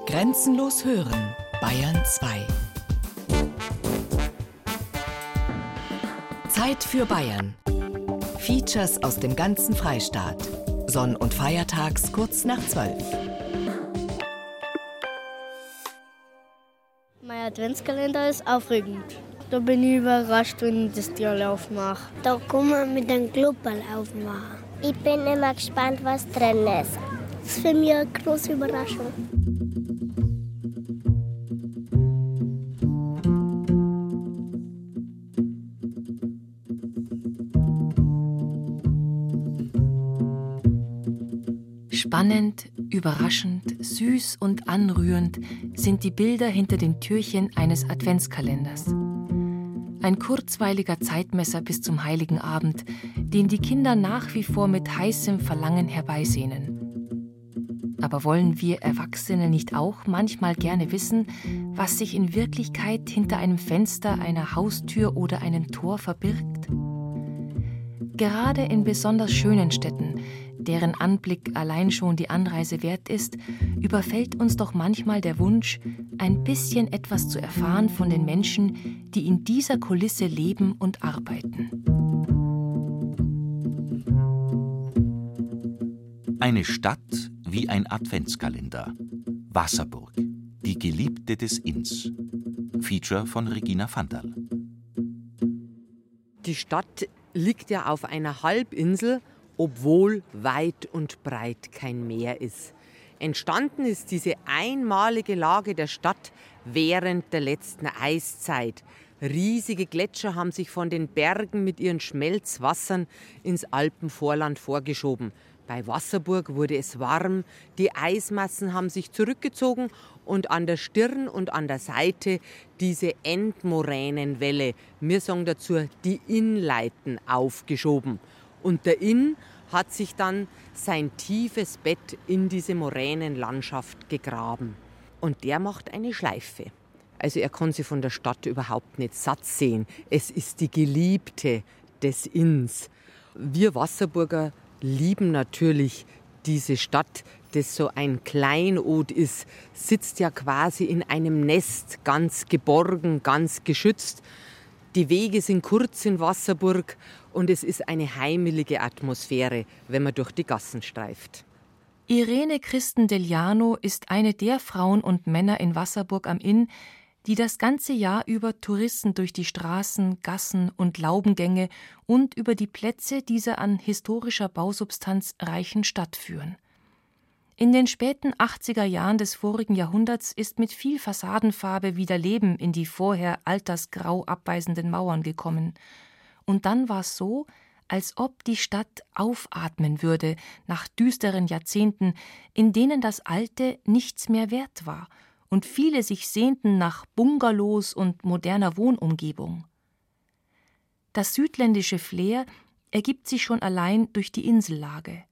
Grenzenlos hören, Bayern 2. Zeit für Bayern. Features aus dem ganzen Freistaat. Sonn- und Feiertags kurz nach 12. Mein Adventskalender ist aufregend. Da bin ich überrascht, wenn ich das Tier aufmache. Da kann man mit einem Klubberl aufmachen. Ich bin immer gespannt, was drin ist. Das ist für mich eine große Überraschung. Spannend, überraschend, süß und anrührend sind die Bilder hinter den Türchen eines Adventskalenders. Ein kurzweiliger Zeitmesser bis zum heiligen Abend, den die Kinder nach wie vor mit heißem Verlangen herbeisehnen. Aber wollen wir Erwachsene nicht auch manchmal gerne wissen, was sich in Wirklichkeit hinter einem Fenster, einer Haustür oder einem Tor verbirgt? Gerade in besonders schönen Städten deren Anblick allein schon die Anreise wert ist, überfällt uns doch manchmal der Wunsch, ein bisschen etwas zu erfahren von den Menschen, die in dieser Kulisse leben und arbeiten. Eine Stadt wie ein Adventskalender. Wasserburg, die Geliebte des Inns. Feature von Regina Vandal. Die Stadt liegt ja auf einer Halbinsel obwohl weit und breit kein Meer ist. Entstanden ist diese einmalige Lage der Stadt während der letzten Eiszeit. Riesige Gletscher haben sich von den Bergen mit ihren Schmelzwassern ins Alpenvorland vorgeschoben. Bei Wasserburg wurde es warm, die Eismassen haben sich zurückgezogen und an der Stirn und an der Seite diese Endmoränenwelle, wir sagen dazu die Innleiten, aufgeschoben. Und der Inn hat sich dann sein tiefes Bett in diese Moränenlandschaft gegraben. Und der macht eine Schleife. Also er kann sie von der Stadt überhaupt nicht satt sehen. Es ist die Geliebte des Inns. Wir Wasserburger lieben natürlich diese Stadt, das so ein Kleinod ist, sitzt ja quasi in einem Nest, ganz geborgen, ganz geschützt. Die Wege sind kurz in Wasserburg und es ist eine heimelige Atmosphäre, wenn man durch die Gassen streift. Irene Christen Deliano ist eine der Frauen und Männer in Wasserburg am Inn, die das ganze Jahr über Touristen durch die Straßen, Gassen und Laubengänge und über die Plätze dieser an historischer Bausubstanz reichen Stadt führen. In den späten 80er Jahren des vorigen Jahrhunderts ist mit viel Fassadenfarbe wieder Leben in die vorher altersgrau abweisenden Mauern gekommen. Und dann war es so, als ob die Stadt aufatmen würde nach düsteren Jahrzehnten, in denen das Alte nichts mehr wert war und viele sich sehnten nach Bungalows und moderner Wohnumgebung. Das südländische Flair ergibt sich schon allein durch die Insellage.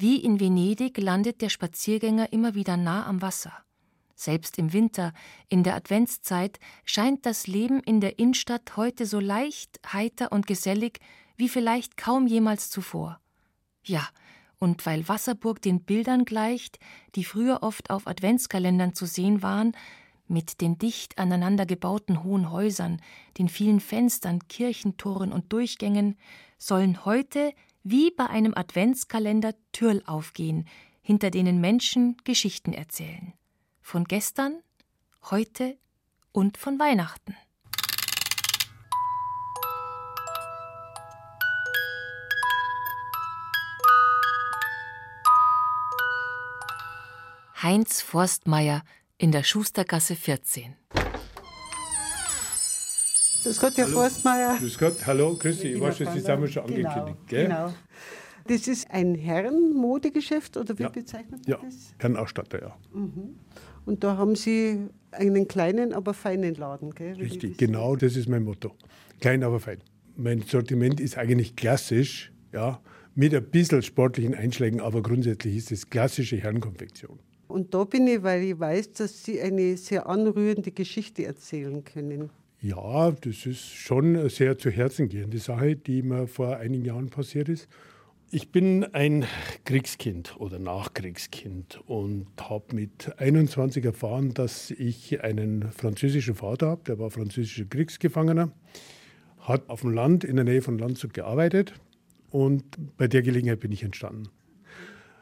Wie in Venedig landet der Spaziergänger immer wieder nah am Wasser. Selbst im Winter, in der Adventszeit, scheint das Leben in der Innenstadt heute so leicht, heiter und gesellig wie vielleicht kaum jemals zuvor. Ja, und weil Wasserburg den Bildern gleicht, die früher oft auf Adventskalendern zu sehen waren, mit den dicht aneinander gebauten hohen Häusern, den vielen Fenstern, Kirchentoren und Durchgängen, sollen heute wie bei einem Adventskalender Türl aufgehen, hinter denen Menschen Geschichten erzählen. Von gestern, heute und von Weihnachten. Heinz Forstmeier in der Schustergasse 14. Grüß Gott, Herr hallo. Forstmeier. Grüß Gott, hallo, grüß dich. Ich weiß, das haben wir schon genau, angekündigt. Gell? Genau. Das ist ein Herrenmodegeschäft oder wie ja. bezeichnet man ja. das? Herrenausstatter, ja. Mhm. Und da haben Sie einen kleinen, aber feinen Laden, gell? Richtig, genau, das ist mein Motto. Klein, aber fein. Mein Sortiment ist eigentlich klassisch, ja, mit ein bisschen sportlichen Einschlägen, aber grundsätzlich ist es klassische Herrenkonfektion. Und da bin ich, weil ich weiß, dass Sie eine sehr anrührende Geschichte erzählen können. Ja, das ist schon sehr zu Herzen gehende Sache, die mir vor einigen Jahren passiert ist. Ich bin ein Kriegskind oder Nachkriegskind und habe mit 21 erfahren, dass ich einen französischen Vater habe, der war französischer Kriegsgefangener, hat auf dem Land in der Nähe von Landshut gearbeitet und bei der Gelegenheit bin ich entstanden.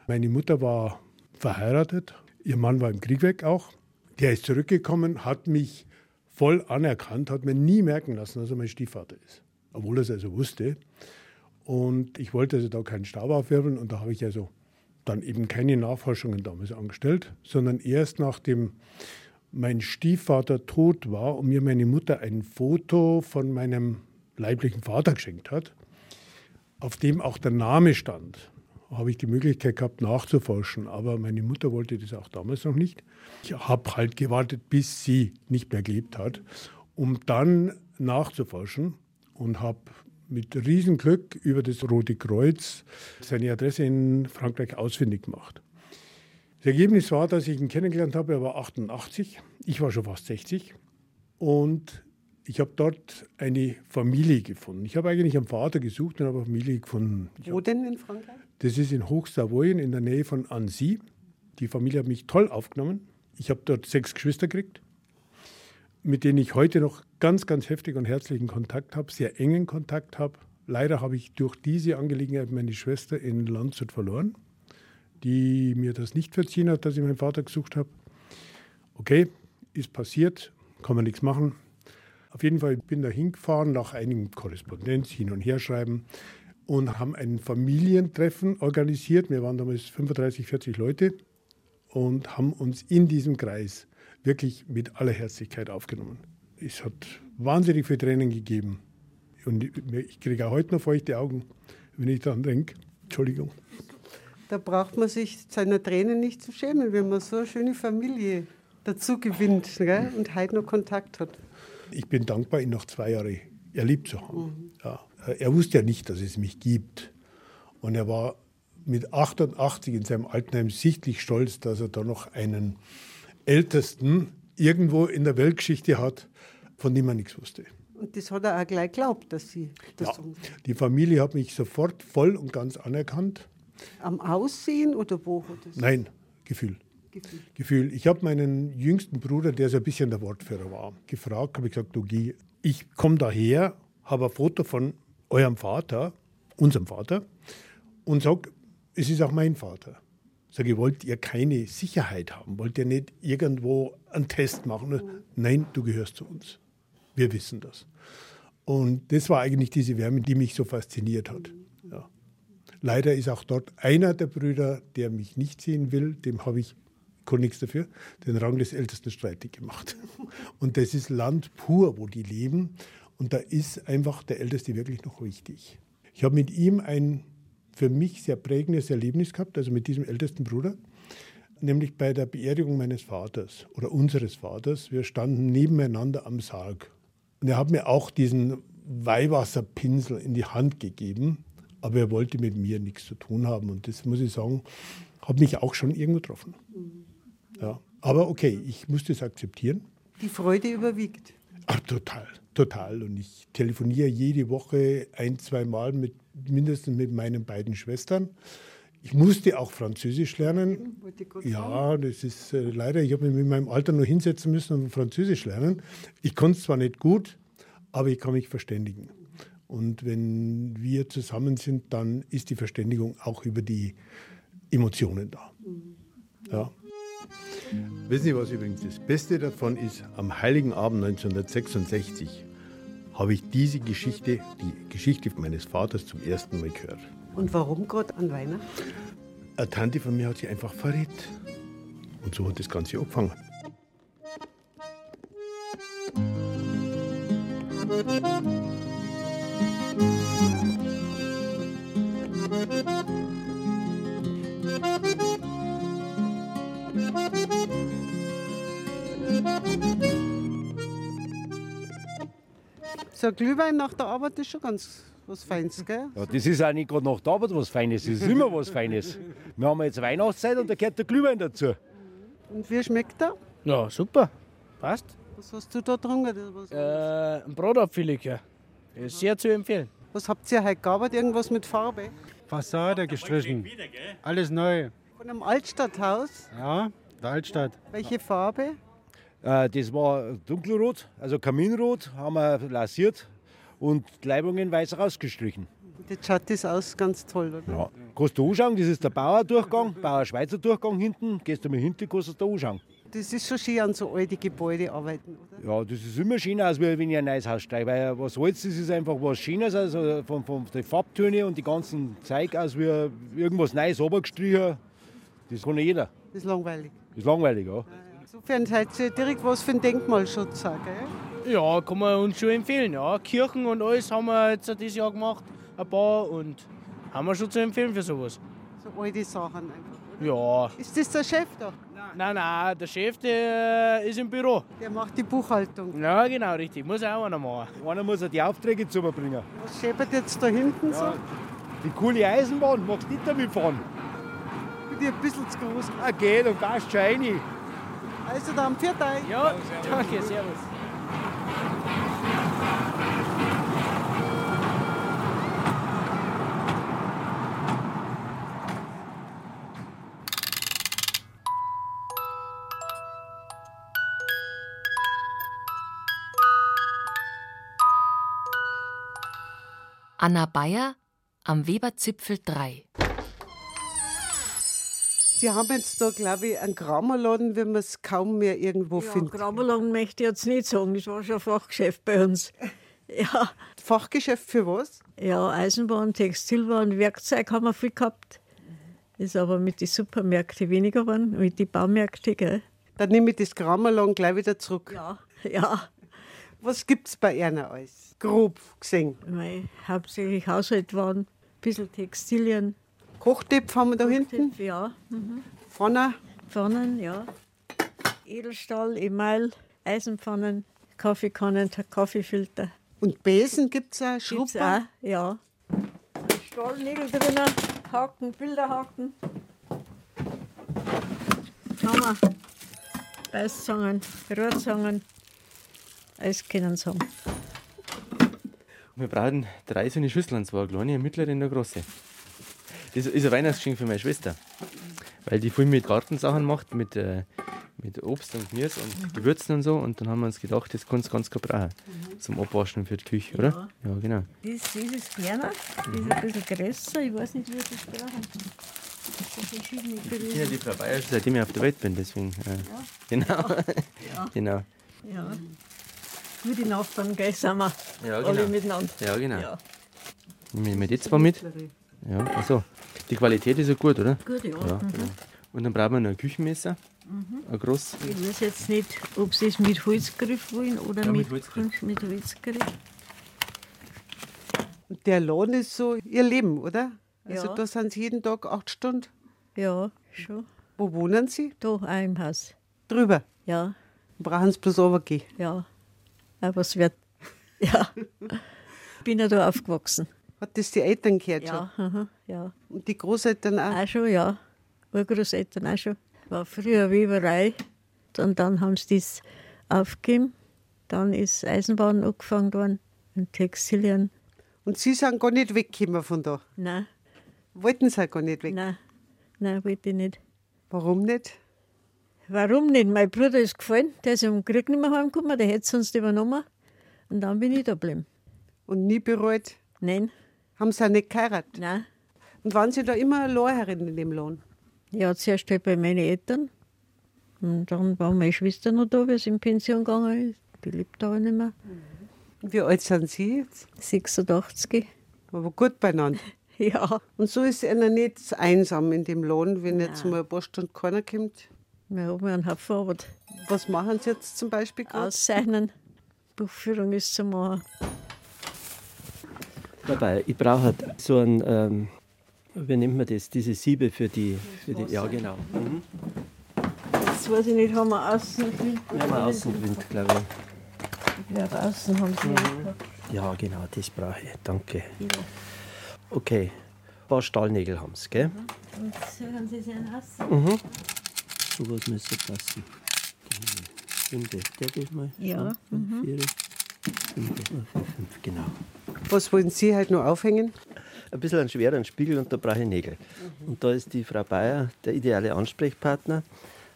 Meine Mutter war verheiratet, ihr Mann war im Krieg weg auch. Der ist zurückgekommen, hat mich voll anerkannt, hat mir nie merken lassen, dass er mein Stiefvater ist, obwohl er es also wusste. Und ich wollte also da keinen Stab aufwirbeln und da habe ich also dann eben keine Nachforschungen damals angestellt, sondern erst nachdem mein Stiefvater tot war und mir meine Mutter ein Foto von meinem leiblichen Vater geschenkt hat, auf dem auch der Name stand, habe ich die Möglichkeit gehabt nachzuforschen. Aber meine Mutter wollte das auch damals noch nicht. Ich habe halt gewartet, bis sie nicht mehr gelebt hat, um dann nachzuforschen und habe mit Riesenglück über das Rote Kreuz seine Adresse in Frankreich ausfindig gemacht. Das Ergebnis war, dass ich ihn kennengelernt habe, er war 88, ich war schon fast 60 und ich habe dort eine Familie gefunden. Ich habe eigentlich einen Vater gesucht und habe eine Familie gefunden. Ich Wo denn in Frankreich? Das ist in Hochsavoyen in der Nähe von Annecy. Die Familie hat mich toll aufgenommen. Ich habe dort sechs Geschwister gekriegt mit denen ich heute noch ganz, ganz heftig und herzlichen Kontakt habe, sehr engen Kontakt habe. Leider habe ich durch diese Angelegenheit meine Schwester in Landshut verloren, die mir das nicht verziehen hat, dass ich meinen Vater gesucht habe. Okay, ist passiert, kann man nichts machen. Auf jeden Fall bin ich da hingefahren nach einigem Korrespondenz, hin und her schreiben und haben ein Familientreffen organisiert. Wir waren damals 35, 40 Leute und haben uns in diesem Kreis wirklich mit aller Herzlichkeit aufgenommen. Es hat wahnsinnig viel Tränen gegeben. Und ich kriege auch heute noch feuchte Augen, wenn ich daran denke. Entschuldigung. Da braucht man sich seiner Tränen nicht zu schämen, wenn man so eine schöne Familie dazu gewinnt gell? und heute noch Kontakt hat. Ich bin dankbar, ihn noch zwei Jahre erlebt zu haben. Mhm. Ja. Er wusste ja nicht, dass es mich gibt. Und er war mit 88 in seinem Altenheim sichtlich stolz, dass er da noch einen Ältesten irgendwo in der Weltgeschichte hat, von dem man nichts wusste. Und das hat er auch gleich geglaubt, dass Sie das ja, Die Familie hat mich sofort voll und ganz anerkannt. Am Aussehen oder wo? Nein, Gefühl. Gefühl. Gefühl. Ich habe meinen jüngsten Bruder, der so ein bisschen der Wortführer war, gefragt, habe ich gesagt, du geh, ich komme daher, habe ein Foto von eurem Vater, unserem Vater, und sage, es ist auch mein Vater. Sage ich, wollt ihr keine Sicherheit haben? Wollt ihr nicht irgendwo einen Test machen? Nein, du gehörst zu uns. Wir wissen das. Und das war eigentlich diese Wärme, die mich so fasziniert hat. Ja. Leider ist auch dort einer der Brüder, der mich nicht sehen will, dem habe ich, konnte nichts dafür, den Rang des Ältesten streitig gemacht. Und das ist Land pur, wo die leben. Und da ist einfach der Älteste wirklich noch wichtig. Ich habe mit ihm ein für mich sehr prägendes Erlebnis gehabt, also mit diesem ältesten Bruder, nämlich bei der Beerdigung meines Vaters oder unseres Vaters. Wir standen nebeneinander am Sarg. Und er hat mir auch diesen Weihwasserpinsel in die Hand gegeben, aber er wollte mit mir nichts zu tun haben. Und das muss ich sagen, hat mich auch schon irgendwo getroffen. Ja. Aber okay, ich musste es akzeptieren. Die Freude überwiegt. Ach, total, total. Und ich telefoniere jede Woche ein, zwei Mal mit mindestens mit meinen beiden Schwestern. Ich musste auch Französisch lernen. Ja, das ist äh, leider, ich habe mich mit meinem Alter nur hinsetzen müssen und Französisch lernen. Ich konnte es zwar nicht gut, aber ich kann mich verständigen. Und wenn wir zusammen sind, dann ist die Verständigung auch über die Emotionen da. Ja. Wissen Sie, was übrigens das Beste davon ist? Am Heiligen Abend 1966 habe ich diese Geschichte, die Geschichte meines Vaters zum ersten Mal gehört. Und warum gerade an Weihnachten? Eine Tante von mir hat sie einfach verrät. Und so hat das Ganze angefangen. So ein Glühwein nach der Arbeit ist schon ganz was Feines, gell? Ja, das ist auch nicht gerade nach der Arbeit was Feines, das ist immer was Feines. Wir haben jetzt Weihnachtszeit und da gehört der Glühwein dazu. Und wie schmeckt der? Ja, super. Passt. Was hast du da getrunken? Äh, ein Bratapfellikör. Ist sehr zu empfehlen. Was habt ihr heute gearbeitet? Irgendwas mit Farbe? Fassade gestrichen. Alles neu. Von einem Altstadthaus? Ja, der Altstadt. Welche Farbe? Äh, das war dunkelrot, also Kaminrot, haben wir lasiert und die Leibungen weiß rausgestrichen. Jetzt schaut das aus ganz toll, oder? Ja. Kannst du anschauen, das ist der Bauerdurchgang, Bauer-Schweizer Durchgang hinten. Gehst du mal hinten, kannst du da anschauen. Das ist schon schön an so alte Gebäude arbeiten, oder? Ja, das ist immer schöner, als wenn ich ein neues Haus steige. Weil was Holz, das ist einfach was Schönes, also von, von den Farbtönen und die ganzen Zeug, als wie irgendwas Neues runtergestrichen. Das kann nicht jeder. Das ist langweilig. Das ist langweilig, ja. Insofern seid ihr direkt was für den Denkmalschutz, auch, gell? Ja, kann man uns schon empfehlen. Ja. Kirchen und alles haben wir jetzt dieses Jahr gemacht, ein paar und haben wir schon zu empfehlen für sowas. So alte Sachen einfach. Ja. Ist das der Chef da? Nein, nein, der Chef der ist im Büro. Der macht die Buchhaltung. Ja, genau, richtig. Muss auch einer machen. Einer muss ja die Aufträge zubringen. Was scheppert jetzt da hinten so? Die coole Eisenbahn, magst du nicht damit fahren? Bin ich ein bisschen zu groß. Ah, geht und gehst schon rein. Also dann, viert euch. Ja, danke, servus. Anna Bayer am Weberzipfel 3. Sie haben jetzt da, glaube ich, einen Grammerladen, wenn man es kaum mehr irgendwo Ja, findet. Grammerladen möchte ich jetzt nicht sagen, das war schon ein Fachgeschäft bei uns. Ja. Fachgeschäft für was? Ja, Eisenbahn, Textilwaren, Werkzeug haben wir viel gehabt. Ist aber mit den Supermärkten weniger geworden, mit den Baumärkten, gell? Dann nehme ich das Grammerladen gleich wieder zurück. Ja, ja. Was gibt es bei Erna alles? Grob gesehen. Mei, hauptsächlich Haushaltwaren, ein bisschen Textilien. Kochtöpfe haben wir da hinten? Ja. Mhm. Pfanne? Pfannen, ja. Edelstahl, Email, Eisenpfannen, Kaffeekannen, Kaffeefilter. Und Besen gibt es auch, Gibt's Schrupper? auch, ja. Stahlnägel drinnen, Haken, Bilderhaken. Hammer, Beißzangen, Rohrzangen, alles können sie haben. Wir brauchen drei so eine Schüsseln, zwar eine kleine, eine mittlere und eine große. Das ist ein Weihnachtsgeschenk für meine Schwester. Weil die viel mit Gartensachen macht, mit, äh, mit Obst und Gemüse und Gewürzen und so. Und dann haben wir uns gedacht, das kannst du ganz gut brauchen. Zum Abwaschen für die Küche, oder? Ja, genau. Das, das ist kleiner, das ist ein bisschen größer, ich weiß nicht, wie wir das brauchen. Ich bin ja die Frau Bayer, seitdem ich auf der Welt bin, deswegen. Äh, Genau. Ja. genau. Ja. Gute Nachbarn, gell, sind wir. Ja, Alle genau. miteinander. Ja, genau. Ja. Nehmen wir die zwei mit. Ja, achso. Die Qualität ist ja gut, oder? Gut, ja. ja Mhm. genau. Und dann brauchen wir noch ein Küchenmesser. Mhm. Ein groß. Ich weiß jetzt nicht, ob sie es mit Holzgriff wollen oder Ja, mit mit, Holzgriff. mit Holzgriff. Und der Laden ist so ihr Leben, oder? Also Ja. da sind sie jeden Tag acht Stunden. Ja, schon. Wo wohnen Sie? Da, auch im Haus. Drüber? Ja. Brauchen Sie bloß runtergehen? Ja. Aber es wird. Ja. Ich bin ja da aufgewachsen. Hat das die Eltern gehört Ja, schon? aha, ja. Und die Großeltern auch? Auch schon, ja. Urgroßeltern auch schon. War früher Weberei. Und dann haben sie das aufgegeben. Dann ist Eisenbahn angefangen worden und Textilien. Und Sie sind gar nicht weggekommen von da? Nein. Wollten Sie auch gar nicht weg? Nein, nein, wollte ich nicht. Warum nicht? Warum nicht? Mein Bruder ist gefallen, der ist im Krieg nicht mehr heimgekommen, der hätte es sonst übernommen. Und dann bin ich da geblieben. Und nie bereut? Nein. Haben Sie auch nicht geheiratet? Nein. Und waren Sie da immer Lehrherrin in dem Lohn? Ja, zuerst halt bei meinen Eltern. Und dann war meine Schwester noch da, wie sie in Pension gegangen ist. Die lebt aber nicht mehr. Wie alt sind Sie jetzt? 86. Aber gut beieinander. Ja. Und so ist einer nicht einsam in dem Lohn, wenn jetzt mal ein paar Stunden keiner kommt. Wir haben einen Haufen Arbeit. Was machen Sie jetzt zum Beispiel gerade? Auszeichnen. Buchführung ist zu machen. Dabei, ich brauche halt so ein, ähm, wie nennt man das, diese Siebe für die, für die ja genau. Mhm. Jetzt weiß ich nicht, haben wir Außenwind? Wir haben Außenwind, glaube ich. Glaube, außen haben sie Mhm. Ja, genau, das brauche ich. Danke. Ja. Okay, ein paar Stahlnägel haben sie, gell? Und so haben sie sein Haus. Mhm. So was müsste passen. Fünf, der geht mal. Ja, So, mhm. Vier, fünf, fünf, fünf, genau. Was wollen Sie halt noch aufhängen? ein bisschen einen schweren Spiegel und da brauche ich Nägel. Und da ist die Frau Bayer der ideale Ansprechpartner,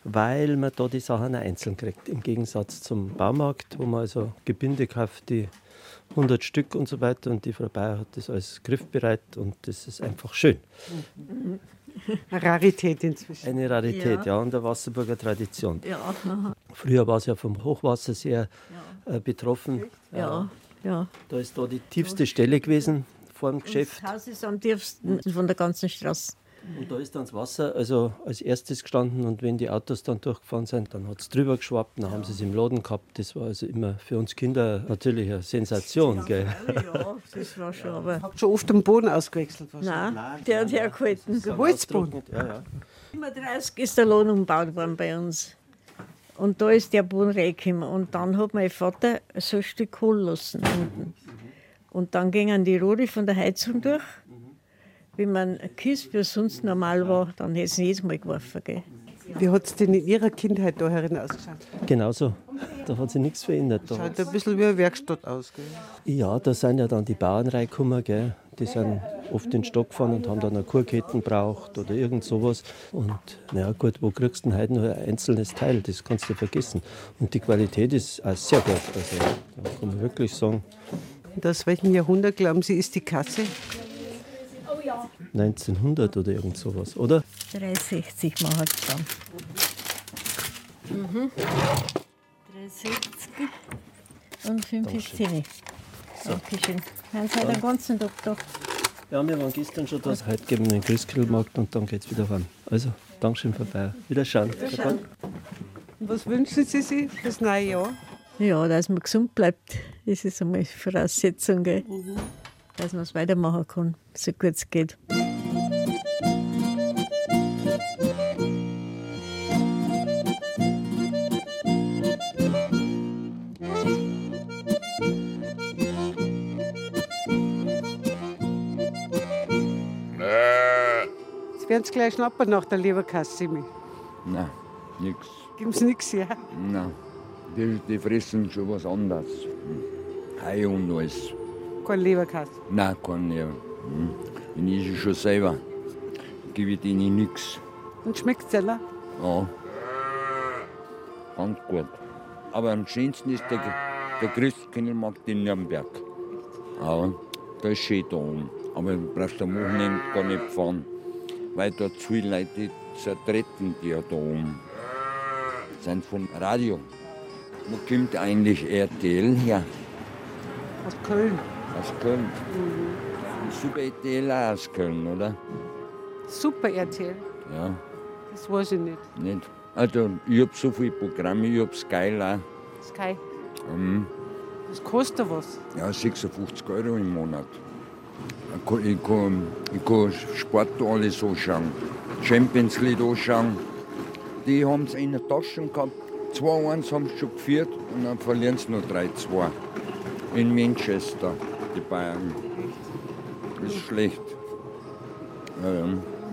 weil man da die Sachen auch einzeln kriegt. Im Gegensatz zum Baumarkt, wo man also Gebinde kauft, die 100 Stück und so weiter. Und die Frau Bayer hat das alles griffbereit und das ist einfach schön. Eine Rarität inzwischen. Eine Rarität, ja, Ja. und der Wasserburger Tradition. Ja. Früher war es ja vom Hochwasser sehr äh, betroffen. ja, ja. Da ist da die tiefste Stelle gewesen vor dem Geschäft. Das Haus ist am tiefsten von der ganzen Straße. Und da ist dann das Wasser also als erstes gestanden und wenn die Autos dann durchgefahren sind, dann hat es drüber geschwappt, dann haben sie es im Laden gehabt. Das war also immer für uns Kinder natürlich eine Sensation. Gell? Ja, das war schon, aber. Habt schon oft den Boden ausgewechselt? Nein, der hat hergehalten. Der Holzboden? Ja, ja. Immer 30 ist der Lohn umgebaut worden bei uns. Und da ist der Boden reingekommen. Und dann hat mein Vater so ein Stück Kohl lassen unten. Und dann gingen die Rohre von der Heizung durch. Wenn man ein Kies wie sonst normal war, dann hätte es jedes Mal geworfen. Gell? Wie hat es denn in Ihrer Kindheit da herin ausgeschaut? Genauso. Da hat sich nichts verändert. Da Schaut ein bisschen wie eine Werkstatt aus. Gell? Ja, da sind ja dann die Bauern reingekommen, gell? die sind oft in den Stock gefahren und haben dann eine Kurketten braucht oder irgend sowas. Und na ja, gut, wo kriegst du denn heute noch ein einzelnes Teil? Das kannst du vergessen. Und die Qualität ist auch sehr gut. Also, da kann man wirklich sagen, Und aus welchem Jahrhundert, glauben Sie, ist die Kasse? 1900 oder irgend sowas, oder? 360 machen es dann. Mhm. 360 und 5 ist 10. Dankeschön. Haben Sie heute den ganzen Tag da? Ja, wir waren gestern schon da. Heute gehen wir den Christkindlmarkt und dann geht es wieder ran. Also, Dankeschön vorbei. Wiederschauen. Wiederschauen. Und was wünschen Sie sich fürs neue Jahr? Ja, dass man gesund bleibt, das ist einmal Voraussetzung, gell? Dass man es weitermachen kann, so gut es geht. Jetzt werden Sie gleich schnappern nach der Leberkassimi. Nein, nix. Geben Sie nichts her. Nein, die, die fressen schon was anderes. Hai und alles. Kein Leberkass. Nein, nicht. Hm. Ich esse schon selber. Gebe ich denen nichts. Und schmeckt es ja? Ja. Ganz gut. Aber am schönsten ist der, der Christkindlmarkt in Nürnberg. Aber da ist schön da oben. Aber du brauchst am Wochenende gar nicht fahren. Weil da zu viele Leute zertreten die ja da oben. Sind vom Radio. Wo kommt eigentlich RTL her? Aus Köln. Aus Köln. Super RTL auch aus Köln, oder? Super RTL. Ja. Das weiß ich nicht. Nicht. Also, ich habe so viele Programme, ich habe Sky auch. Sky. Mhm. Das kostet was. Ja, 56 Euro im Monat. Ich kann, ich kann, ich kann Sport alles anschauen. Champions League anschauen. Die haben es in der Tasche gehabt. 2-1 haben sie schon geführt und dann verlieren sie nur 3-2. In Manchester, die Bayern. Das ist schlecht.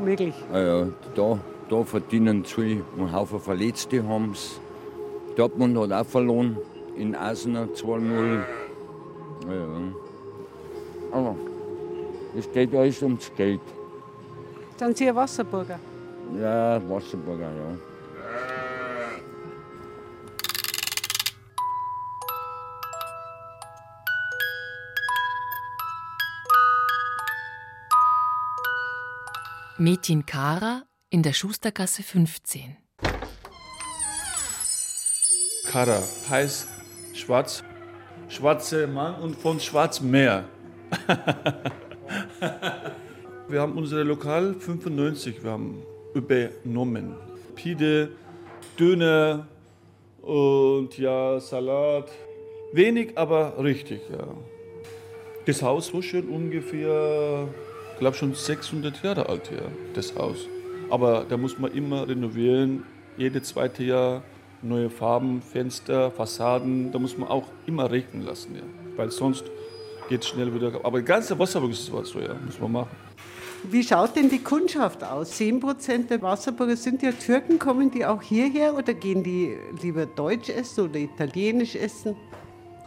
Möglich. Ja, ja, da, da verdienen sie viel. Ein Haufen Verletzte haben es. Dortmund hat auch verloren. In Arsenal 2-0. Ja, ja. Aber es geht alles ums Geld. Sind Sie ein Wasserburger? Ja, Wasserburger, ja. Metin Kara in der Schustergasse 15. Kara heißt schwarz, schwarzer Mann und von Schwarzmeer. wir haben unsere Lokal 95, wir haben übernommen. Pide, Döner und ja, Salat. Wenig, aber richtig, ja. Das Haus ist schon ungefähr, glaube schon 600 Jahre alt, ja, das Haus. Aber da muss man immer renovieren, jedes zweite Jahr neue Farben, Fenster, Fassaden, da muss man auch immer regnen lassen, ja. Weil sonst geht es schnell wieder. Aber die ganze Wasserburg ist so, ja, muss man machen. Wie schaut denn die Kundschaft aus? 10% der Wasserburger sind ja Türken. Kommen die auch hierher oder gehen die lieber Deutsch essen oder Italienisch essen?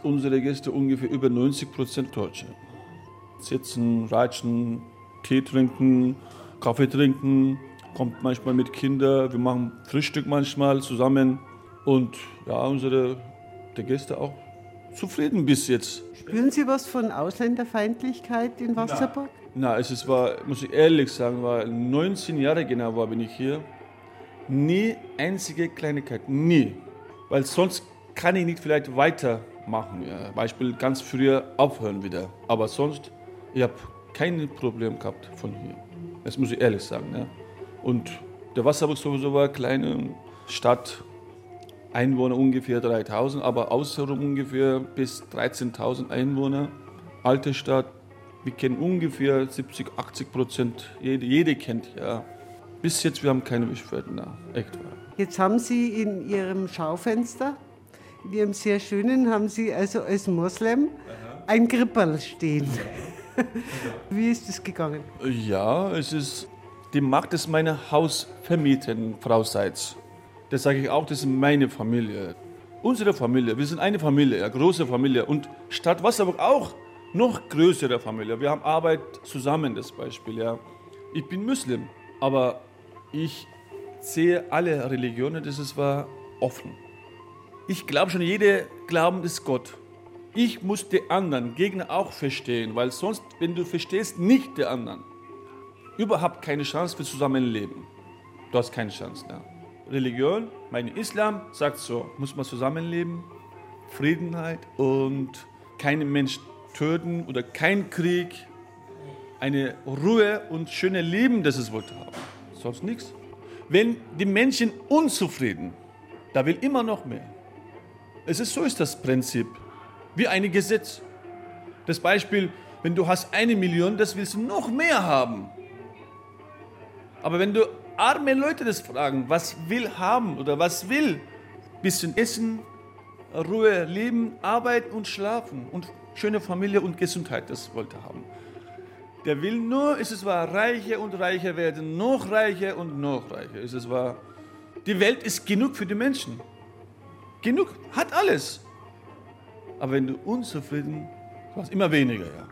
Unsere Gäste ungefähr über 90 Prozent Deutsche. Sitzen, Ratschen, Tee trinken, Kaffee trinken, kommt manchmal mit Kindern, wir machen Frühstück manchmal zusammen und ja, unsere die Gäste auch zufrieden bis jetzt. Spüren Sie was von Ausländerfeindlichkeit in Wasserburg? Na, es ist, war, muss ich ehrlich sagen, war 19 Jahre genau war bin ich hier. Nie einzige Kleinigkeit, nie. Weil sonst kann ich nicht vielleicht weitermachen. Ja. Beispiel ganz früher aufhören wieder. Aber sonst, ich habe kein Problem gehabt von hier. Das muss ich ehrlich sagen. Ja. Und der Wasserburg sowieso war eine kleine Stadt, Einwohner ungefähr 3000, aber außenrum ungefähr bis 13.000 Einwohner. Alte Stadt, wir kennen ungefähr 70, 80 Prozent, jede, jede kennt ja. Bis jetzt, wir haben keine Beschwerden, na, echt wahr. Jetzt haben Sie in Ihrem Schaufenster, in Ihrem sehr schönen, haben Sie also als Moslem ein Krippel stehen. Wie ist das gegangen? Ja, es ist, die macht es meine Hausvermieterin, Frau Seitz. Das sage ich auch, das ist meine Familie. Unsere Familie, wir sind eine Familie, eine große Familie. Und Stadt Wasserburg auch noch größere Familie. Wir haben Arbeit zusammen, das Beispiel. Ja. Ich bin Muslim, aber ich sehe alle Religionen, das ist war offen. Ich glaube schon, jeder Glauben ist Gott. Ich muss die anderen Gegner auch verstehen, weil sonst, wenn du verstehst nicht die anderen, überhaupt keine Chance für Zusammenleben. Du hast keine Chance. Ja. Religion, mein Islam sagt so, muss man zusammenleben, Friedenheit und keinen Mensch töten oder kein Krieg, eine Ruhe und schöne Leben, das es wollte haben. Sonst nichts. Wenn die Menschen unzufrieden, da will immer noch mehr. Es ist so ist das Prinzip, wie ein Gesetz. Das Beispiel, wenn du hast eine Million, das willst du noch mehr haben. Aber wenn du arme Leute das fragen, was will haben oder was will, bisschen Essen, Ruhe, Leben, Arbeit und Schlafen und schöne Familie und Gesundheit, das wollte haben. Der will nur, ist es wahr, reicher und reicher werden, noch reicher und noch reicher. Ist es wahr, die Welt ist genug für die Menschen. Genug, hat alles. Aber wenn du unzufrieden, hast immer weniger, ja.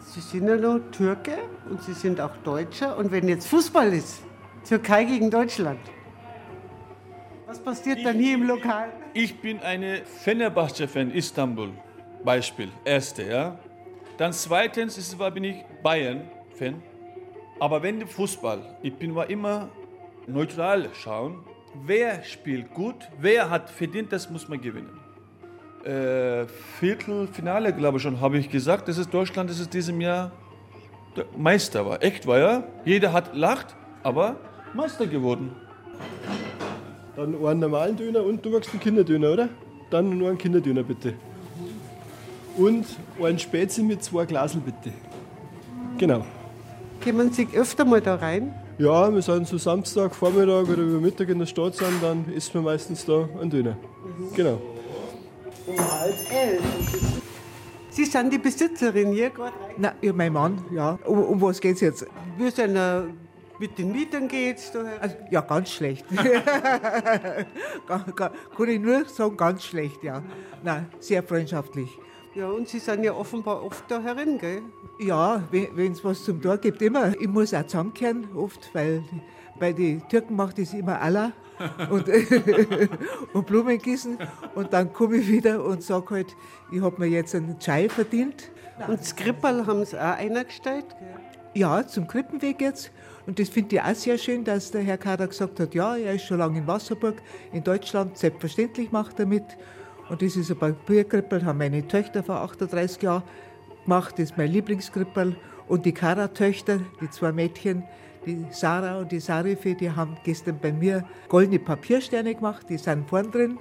Sie sind ja noch Türke und Sie sind auch Deutscher. Und wenn jetzt Fußball ist, Türkei gegen Deutschland, was passiert dann hier im Lokal? Ich bin eine Fenerbahce-Fan, Istanbul. Beispiel, erste, ja. Dann zweitens ist, bin ich Bayern-Fan. Aber wenn der Fußball, ich bin war immer neutral schauen, wer spielt gut, wer hat verdient, das muss man gewinnen. Äh, Viertelfinale, glaube ich schon, habe ich gesagt, das ist Deutschland, das ist diesem Jahr der Meister war. Echt war ja. Jeder hat lacht, aber Meister geworden. Dann einen normalen Döner und du magst einen Kinderdöner, oder? Dann nur einen Kinderdöner bitte. Und einen Spätzle mit zwei Glasel bitte. Genau. Kommen Sie öfter mal da rein? Ja, wir sind so Samstag, Vormittag oder über Mittag in der Stadt sind, dann essen wir meistens da einen Döner. Genau. Um halb elf. Sie sind die Besitzerin hier gerade rein? Na, ja, mein Mann, ja. Um, um was geht's jetzt? Wie es denn mit den Mietern geht's? Da also, ja, ganz schlecht. kann ich nur sagen, ganz schlecht, ja. Nein, sehr freundschaftlich. Ja, und Sie sind ja offenbar oft da herin, gell? Ja, wenn es was zum Tor gibt, immer. Ich muss auch zusammenkehren, oft, weil bei den Türken macht es immer Allah und, und Blumen gießen. Und dann komme ich wieder und sage halt, ich habe mir jetzt einen Chai verdient. Und das Krippel haben Sie auch eingestellt? Ja, zum Krippenweg jetzt. Und das finde ich auch sehr schön, dass der Herr Kader gesagt hat, ja, er ist schon lange in Wasserburg, in Deutschland, selbstverständlich macht er mit. Und das ist ein Papierkrippel, haben meine Töchter vor 38 Jahren gemacht, das ist mein Lieblingskrippel. Und die Kara-Töchter, die zwei Mädchen, die Sarah und die Sarife, die haben gestern bei mir goldene Papiersterne gemacht, die sind vorn drin.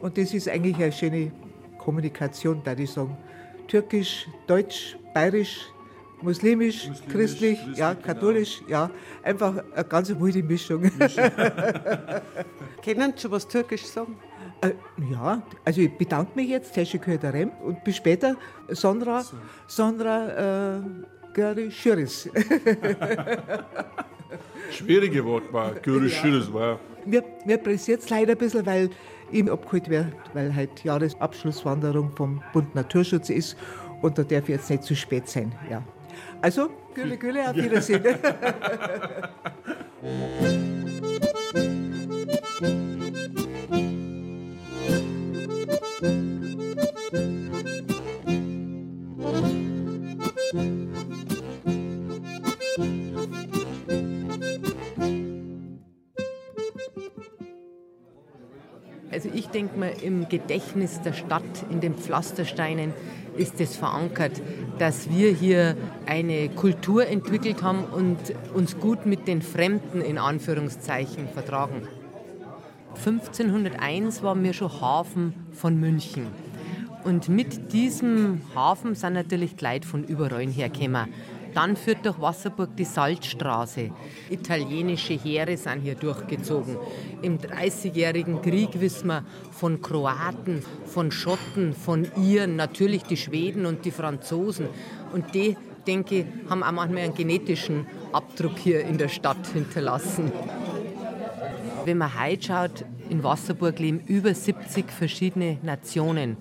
Und das ist eigentlich eine schöne Kommunikation, da ich sagen. Türkisch, Deutsch, Bayerisch, Muslimisch, Muslimisch christlich, christlich, ja, katholisch, genau. ja. Einfach eine ganz wilde Mischung. Mischung. Können Sie was Türkisch sagen? Äh, ja, also ich bedanke mich jetzt, Teşekkür ederim und bis später, Sondra, so. Sondra, äh, Görüşürüz. Schwierige Wort war, Görüşürüz war. Mir, mir pressiert es leider ein bisschen, weil ihm abgeholt wird, weil halt Jahresabschlusswanderung vom Bund Naturschutz ist und da darf jetzt nicht zu spät sein. Ja. Also, Gülle, Gülle, auf Wiedersehen. Denke mal, im Gedächtnis der Stadt, in den Pflastersteinen ist es verankert, dass wir hier eine Kultur entwickelt haben und uns gut mit den Fremden in Anführungszeichen vertragen. 1501 waren wir schon Hafen von München. Und mit diesem Hafen sind natürlich Leute von überall hergekommen. Dann führt durch Wasserburg die Salzstraße. Italienische Heere sind hier durchgezogen. Im Dreißigjährigen Krieg wissen wir von Kroaten, von Schotten, von Iren, natürlich die Schweden und die Franzosen. Und die, denke ich, haben auch manchmal einen genetischen Abdruck hier in der Stadt hinterlassen. Wenn man heute schaut, in Wasserburg leben über 70 verschiedene Nationen.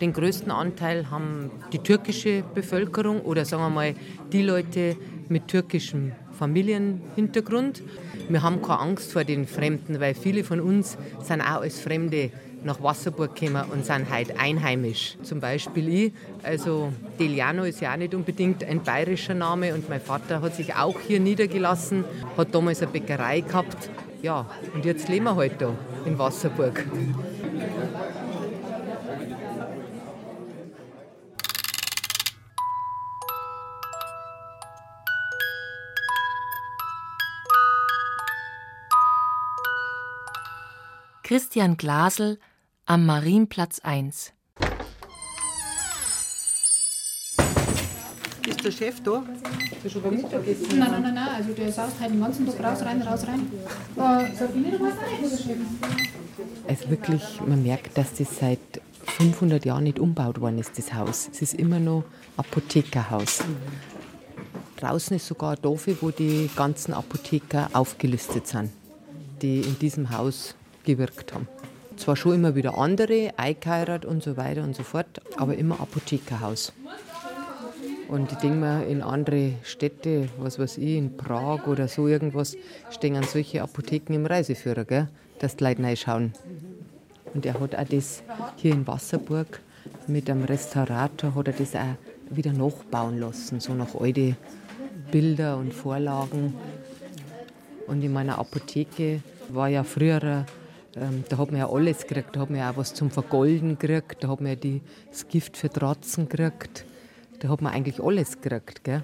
Den größten Anteil haben die türkische Bevölkerung oder sagen wir mal die Leute mit türkischem Familienhintergrund. Wir haben keine Angst vor den Fremden, weil viele von uns sind auch als Fremde nach Wasserburg gekommen und sind heute einheimisch. Zum Beispiel ich. Also Deliano ist ja auch nicht unbedingt ein bayerischer Name und mein Vater hat sich auch hier niedergelassen, hat damals eine Bäckerei gehabt. Ja, und jetzt leben wir halt da in Wasserburg. Christian Glasel am Marienplatz 1. Ist der Chef da? Ist der schon beim Mittagessen? Nein, nein, nein, nein, also der saust halt den ganzen Tag raus, rein, raus, rein. Äh, wo der Chef ist. Also wirklich, man merkt, dass das seit 500 Jahren nicht umgebaut worden ist, das Haus. Es ist immer noch Apothekerhaus. Draußen ist sogar ein Dorf, wo die ganzen Apotheker aufgelistet sind, die in diesem Haus gewirkt haben. Zwar schon immer wieder andere, eingeheiratet und so weiter und so fort, aber immer Apothekerhaus. Und ich denke mir, in andere Städte, was weiß ich, in Prag oder so irgendwas, stehen solche Apotheken im Reiseführer, gell? dass die Leute reinschauen. Und er hat auch das hier in Wasserburg mit einem Restaurator hat er das auch wieder nachbauen lassen, so nach alte Bilder und Vorlagen. Und in meiner Apotheke war ja früher ähm, da hat man ja alles gekriegt. Da hat man ja auch was zum Vergolden gekriegt. Da hat man ja die, das Gift für Dratzen gekriegt. Da hat man eigentlich alles gekriegt. Gell?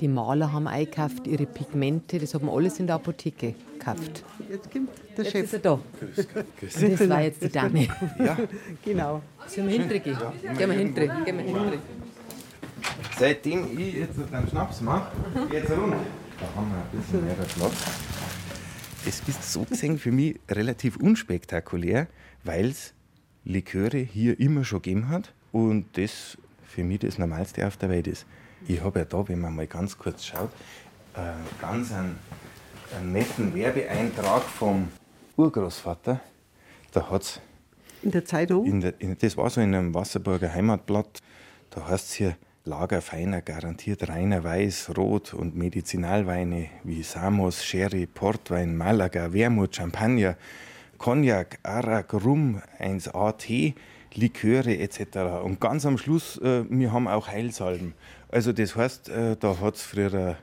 Die Maler haben eingekauft, ihre Pigmente, das hat man alles in der Apotheke gekauft. Jetzt kommt der Jetzt Chef. ist er da. Und das war jetzt die Dame. Ja. Genau. Sollen wir hindrücken? Gehen wir hindrücken. Gehen wir hindrücken. Seitdem ich jetzt den Schnaps mache, geht's rund. Da haben wir ein bisschen mehr Platz. Es ist so gesehen für mich relativ unspektakulär, weil es Liköre hier immer schon gegeben hat und das für mich das Normalste auf der Welt ist. Ich habe ja da, wenn man mal ganz kurz schaut, äh, ganz einen, einen netten Werbeeintrag vom Urgroßvater. Da hat's In der Zeitung? in der, in, das war so in einem Wasserburger Heimatblatt. Da heißt es hier Lager feiner, garantiert reiner Weiß, Rot und Medizinalweine wie Samos, Sherry, Portwein, Malaga, Wermut, Champagner, Cognac, Arak, Rum, 1A Tee, Liköre etc. Und ganz am Schluss, äh, wir haben auch Heilsalben. Also das heißt, äh, da hat es früher äh,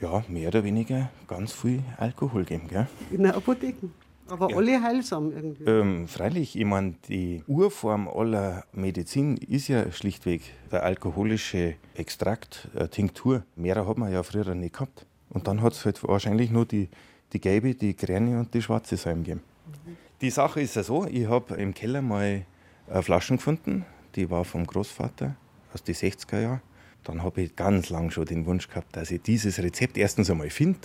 ja, mehr oder weniger ganz viel Alkohol gegeben. Gell? In der Apotheke. Aber alle heilsam irgendwie. Ähm, freilich, ich meine, die Urform aller Medizin ist ja schlichtweg der alkoholische Extrakt, äh, Tinktur. Mehr hat man ja früher nicht gehabt. Und dann hat es halt wahrscheinlich nur die, die gelbe, die grüne und die schwarze Salm gegeben. Die Sache ist ja so, ich habe im Keller mal eine Flaschen gefunden, die war vom Großvater aus den 60er Jahren. Dann habe ich ganz lang schon den Wunsch gehabt, dass ich dieses Rezept erstens einmal finde.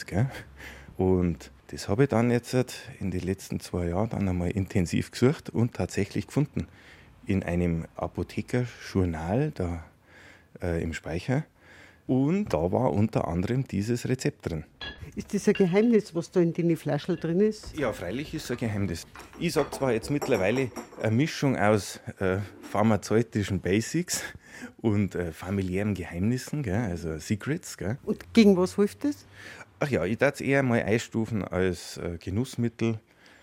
Und das habe ich dann jetzt in den letzten zwei Jahren dann einmal intensiv gesucht und tatsächlich gefunden. In einem Apothekerjournal da äh, im Speicher. Und da war unter anderem dieses Rezept drin. Ist das ein Geheimnis, was da in den Flaschen drin ist? Ja, freilich ist es ein Geheimnis. Ich sage zwar jetzt mittlerweile eine Mischung aus äh, pharmazeutischen Basics und äh, familiären Geheimnissen, gell? also Secrets. Gell? Und gegen was hilft das? Ach ja, ich darf es eher mal einstufen als äh, Genussmittel,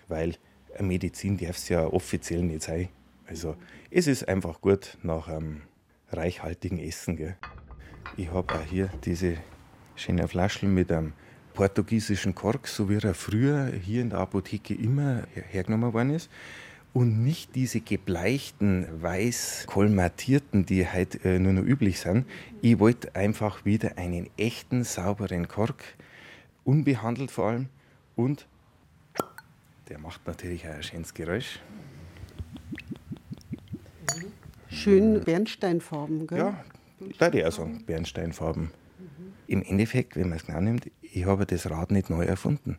weil Medizin darf es ja offiziell nicht sein. Also es ist einfach gut nach einem reichhaltigen Essen. Gell? Ich habe auch hier diese schöne Flaschen mit einem portugiesischen Kork, so wie er früher hier in der Apotheke immer hergenommen worden ist. Und nicht diese gebleichten, weiß kolmatierten, die heute äh, nur noch üblich sind. Ich wollte einfach wieder einen echten, sauberen Kork, unbehandelt vor allem. Und der macht natürlich ein schönes Geräusch. Schön Bernsteinfarben, gell? Ja, da die auch sagen, Bernsteinfarben. Im Endeffekt, wenn man es genau nimmt, ich habe das Rad nicht neu erfunden.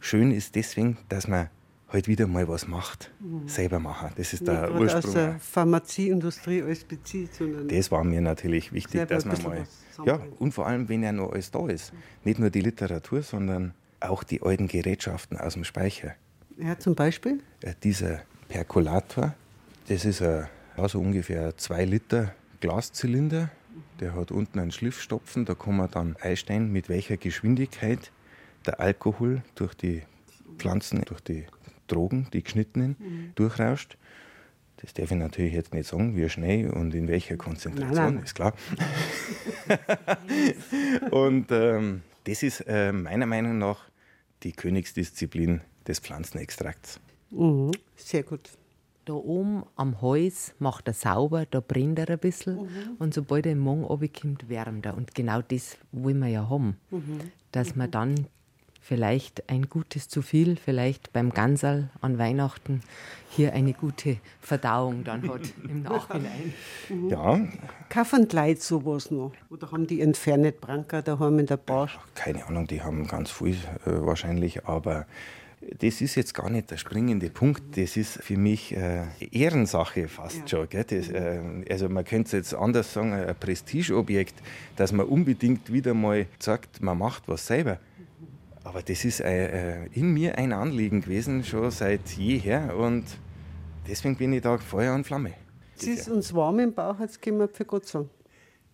Schön ist deswegen, dass man halt wieder mal was macht, Mhm. selber machen. Das ist Nicht der gerade Ursprung. aus der Pharmazieindustrie alles bezieht, sondern Das war mir natürlich wichtig, dass man mal. Ja, und vor allem, wenn ja noch alles da ist. Nicht nur die Literatur, sondern auch die alten Gerätschaften aus dem Speicher. Ja, zum Beispiel? Äh, Dieser Perkulator, das ist ein, also ungefähr 2 Liter Glaszylinder. Der hat unten einen Schliffstopfen, da kann man dann einstellen, mit welcher Geschwindigkeit der Alkohol durch die Pflanzen, durch die Drogen, die geschnittenen, Mhm. durchrauscht. Das darf ich natürlich jetzt nicht sagen, wie schnell und in welcher Konzentration, Nein, nein. ist klar. und ähm, das ist äh, meiner Meinung nach die Königsdisziplin des Pflanzenextrakts. Mhm. Sehr gut. Da oben am Hals macht er sauber, da brennt er ein bisschen. Mhm. Und sobald er im Morgen runterkommt, wärmt er. Und genau das wollen wir ja haben. Mhm. Dass man dann vielleicht ein gutes zu viel, vielleicht beim Gansal an Weihnachten hier eine gute Verdauung dann hat im Nachhinein. Ja, Kaufen die Leute sowas noch? Oder haben die entfernt Branka daheim in der Bar? keine Ahnung, die haben ganz viel äh, wahrscheinlich, aber das ist jetzt gar nicht der springende Punkt. Das ist für mich äh, Ehrensache fast schon. Gell? Das, äh, also man könnte es jetzt anders sagen, ein Prestigeobjekt, dass man unbedingt wieder mal sagt, man macht was selber. Aber das ist äh, äh, in mir ein Anliegen gewesen, schon seit jeher und deswegen bin ich da Feuer und Flamme. Es ist uns warm im Bauch, jetzt können wir für Gott sagen.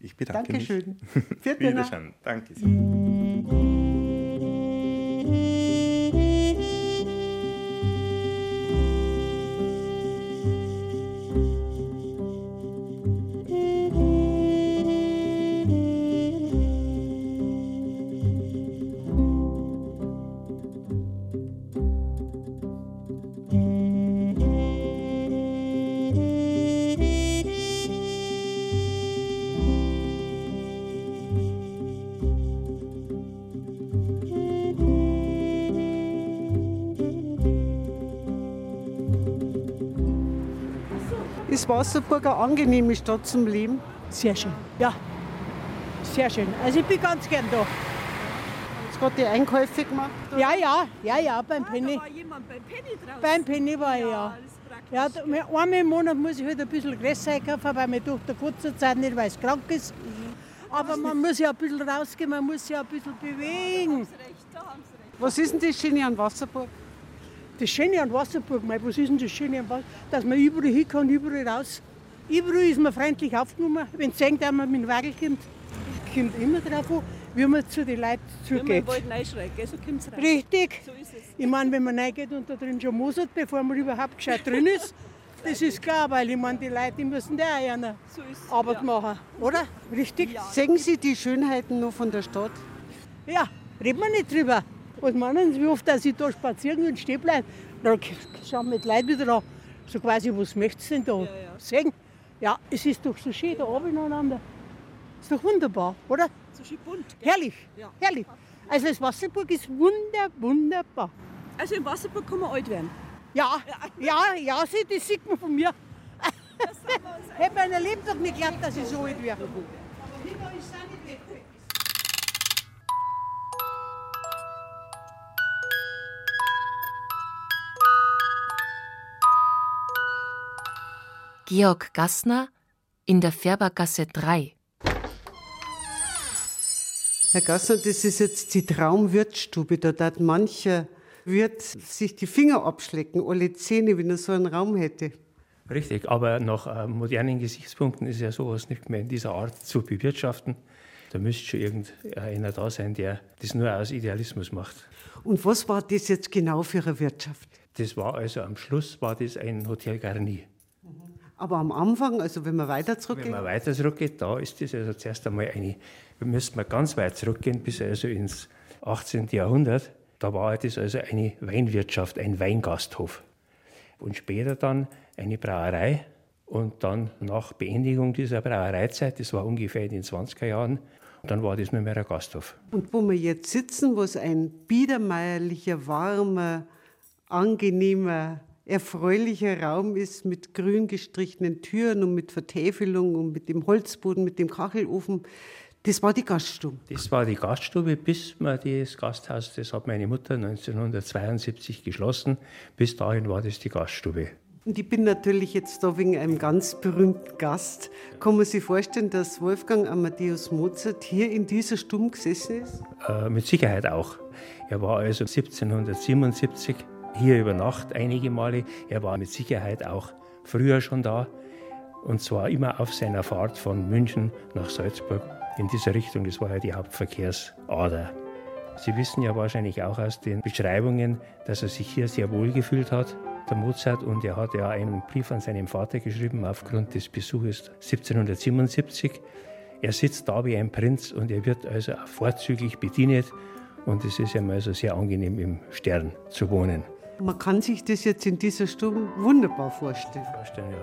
Ich bedanke Dankeschön. mich. Ihnen. Wiederschauen. Danke Wasserburg eine angenehme Stadt zum Leben? Sehr schön, ja. Sehr schön. Also ich bin ganz gern da. Jetzt gerade die Einkäufe gemacht? Ja, ja, ja, ja, beim Penny. Ah, jemand beim Penny draußen. Beim Penny war ich, ja. Ja, da- einmal im Monat muss ich halt ein bisschen Gräser einkaufen, weil mir durch der kurze Zeit nicht, weil es krank ist. Aber man muss ja ein bisschen rausgehen, man muss sich ein bisschen bewegen. Was ist denn das Schöne an Wasserburg? Das Schöne an Wasserburg, mei, was ist denn das Schöne an Wasserburg? Dass man überall hin kann, überall raus. Überall ist man freundlich aufgenommen. Wenn sie sehen, dass man mit dem Wagen kommt, kommt immer drauf an, wie man zu den Leuten Wenn man zugeht. Wald reinschreit, gell, so kommt's raus. Richtig. So ist es. Ich meine, wenn man reingeht und da drin schon mosert, bevor man überhaupt gescheit drin ist, das ist klar, weil ich meine, die Leute die müssen da auch eine So ist Arbeit machen, oder? Richtig? Sehen Sie die Schönheiten noch von der Stadt? Ja, reden wir nicht drüber. Was meinen Sie, wie oft dass ich da spazieren und stehen bleibe? Da schauen wir die Leute wieder an. So quasi, was möchtest du denn da sehen? Ja, es ist doch so schön da oben aneinander. Ist doch wunderbar, oder? So schön bunt. gell? Herrlich, Ja. herrlich. Also das Wasserburg ist wunder, wunderbar. Also in Wasserburg kann man alt werden. Ja, ja, ja, sie, das sieht man von mir. Hätte meiner Leben doch nicht geglaubt, dass ich so alt wäre. Georg Gassner in der Färbergasse 3. Herr Gassner, das ist jetzt die Traumwirtsstube. Da hat mancher Wirt sich die Finger abschlecken, alle Zähne, wenn er so einen Raum hätte. Richtig, aber nach äh, modernen Gesichtspunkten ist ja sowas nicht mehr in dieser Art zu bewirtschaften. Da müsste schon irgendeiner da sein, der das nur aus Idealismus macht. Und was war das jetzt genau für eine Wirtschaft? Das war also am Schluss war das ein Hotel Garni. Aber am Anfang, also wenn man weiter zurückgeht? Wenn man weiter zurückgeht, da ist das also zuerst einmal eine, wir müssen mal ganz weit zurückgehen, bis also ins 18. Jahrhundert. Da war das also eine Weinwirtschaft, ein Weingasthof. Und später dann eine Brauerei. Und dann nach Beendigung dieser Brauereizeit, das war ungefähr in den 20er Jahren, dann war das nur mehr ein Gasthof. Und wo wir jetzt sitzen, wo es ein biedermeierlicher, warmer, angenehmer, erfreulicher Raum ist mit grün gestrichenen Türen und mit Vertäfelung und mit dem Holzboden, mit dem Kachelofen, das war die Gaststube. Das war die Gaststube, bis man das Gasthaus, das hat meine Mutter 1972 geschlossen. Bis dahin war das die Gaststube. Und ich bin natürlich jetzt da wegen einem ganz berühmten Gast. Kann man sich vorstellen, dass Wolfgang Amadeus Mozart hier in dieser Stube gesessen ist? Äh, mit Sicherheit auch. Er war also 1777 hier über Nacht einige Male. Er war mit Sicherheit auch früher schon da. Und zwar immer auf seiner Fahrt von München nach Salzburg in dieser Richtung. Das war ja die Hauptverkehrsader. Sie wissen ja wahrscheinlich auch aus den Beschreibungen, dass er sich hier sehr wohl gefühlt hat der Mozart, und er hat ja einen Brief an seinen Vater geschrieben aufgrund des Besuches 1777. Er sitzt da wie ein Prinz und er wird also vorzüglich bedient und es ist ihm also sehr angenehm im Stern zu wohnen. Man kann sich das jetzt in dieser Stunde wunderbar vorstellen. Vorstellen,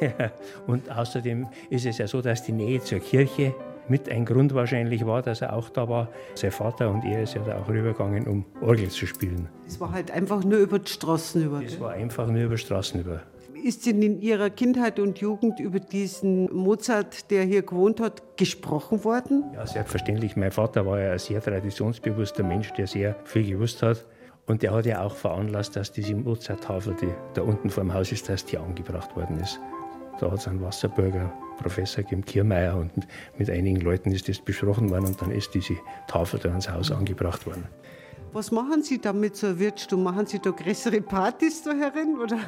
ja. und außerdem ist es ja so, dass die Nähe zur Kirche mit ein Grund wahrscheinlich war, dass er auch da war. Sein Vater und er ist ja da auch rübergegangen, um Orgel zu spielen. Es war halt einfach nur über die Straßen über. Es war einfach nur über die Straßen über. Ist denn in Ihrer Kindheit und Jugend über diesen Mozart, der hier gewohnt hat, gesprochen worden? Ja, selbstverständlich. Mein Vater war ja ein sehr traditionsbewusster Mensch, der sehr viel gewusst hat. Und der hat ja auch veranlasst, dass diese Mozart-Tafel, die da unten vor dem Haus ist, dass die angebracht worden ist. Da hat es einen Wasserburger Professor Kim Kiermeier und mit einigen Leuten ist das besprochen worden und dann ist diese Tafel da ins Haus angebracht worden. Was machen Sie da mit so einer Wirtsstube? Machen Sie da größere Partys da herin? Oder?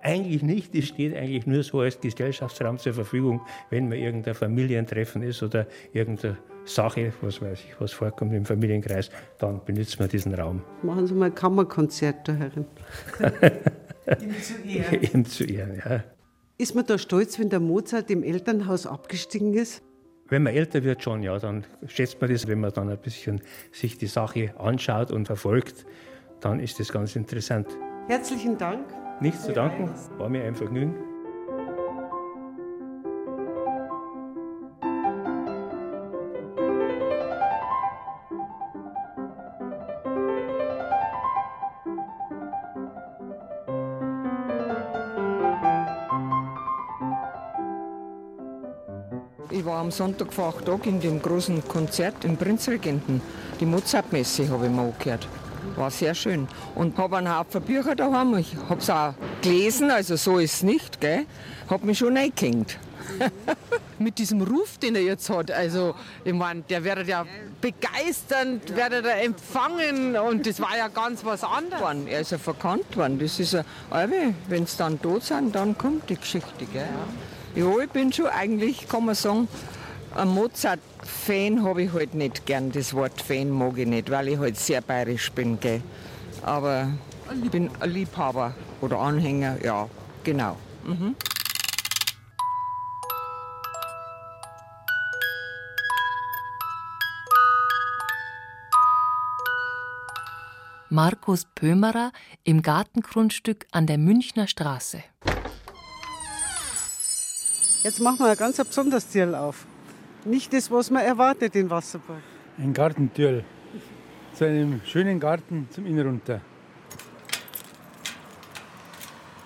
Eigentlich nicht. Es steht eigentlich nur so als Gesellschaftsraum zur Verfügung, wenn man irgendein Familientreffen ist oder irgendeine Sache, was weiß ich, was vorkommt im Familienkreis, dann benutzt man diesen Raum. Machen Sie mal ein Kammerkonzert da herin. Ihm zu Ehren. Ihm zu Ehren, ja. Ist man da stolz, wenn der Mozart im Elternhaus abgestiegen ist? Wenn man älter wird schon, ja, dann schätzt man das. Wenn man dann ein bisschen sich die Sache anschaut und verfolgt, dann ist das ganz interessant. Herzlichen Dank. Nichts zu danken, war mir ein Vergnügen. Sonntag vor acht Tagen in dem großen Konzert im Prinzregenten. Die Mozart-Messe habe ich mal angehört. War sehr schön. Und habe einen Haufen Bücher daheim. Ich habe es auch gelesen, also so ist es nicht. Gell? Habe mich schon eingehängt. Mit diesem Ruf, den er jetzt hat, also ich meine, der wird ja begeisternd, wird er empfangen und das war ja ganz was anderes. Er ist ja verkannt worden. Das ist ja, wenn sie dann tot sind, dann kommt die Geschichte. Gell? Ja, ich bin schon eigentlich, kann man sagen, ein Mozart-Fan habe ich halt nicht gern. Das Wort Fan mag ich nicht, weil ich halt sehr bayerisch bin. Gell? Aber ich bin ein Liebhaber oder Anhänger, ja, genau. Mhm. Markus Pömerer im Gartengrundstück an der Münchner Straße. Jetzt machen wir ein ganz besonderes Ziel auf. Nicht das, was man erwartet in Wasserburg. Ein Gartentürl. Zu einem schönen Garten zum Inn runter.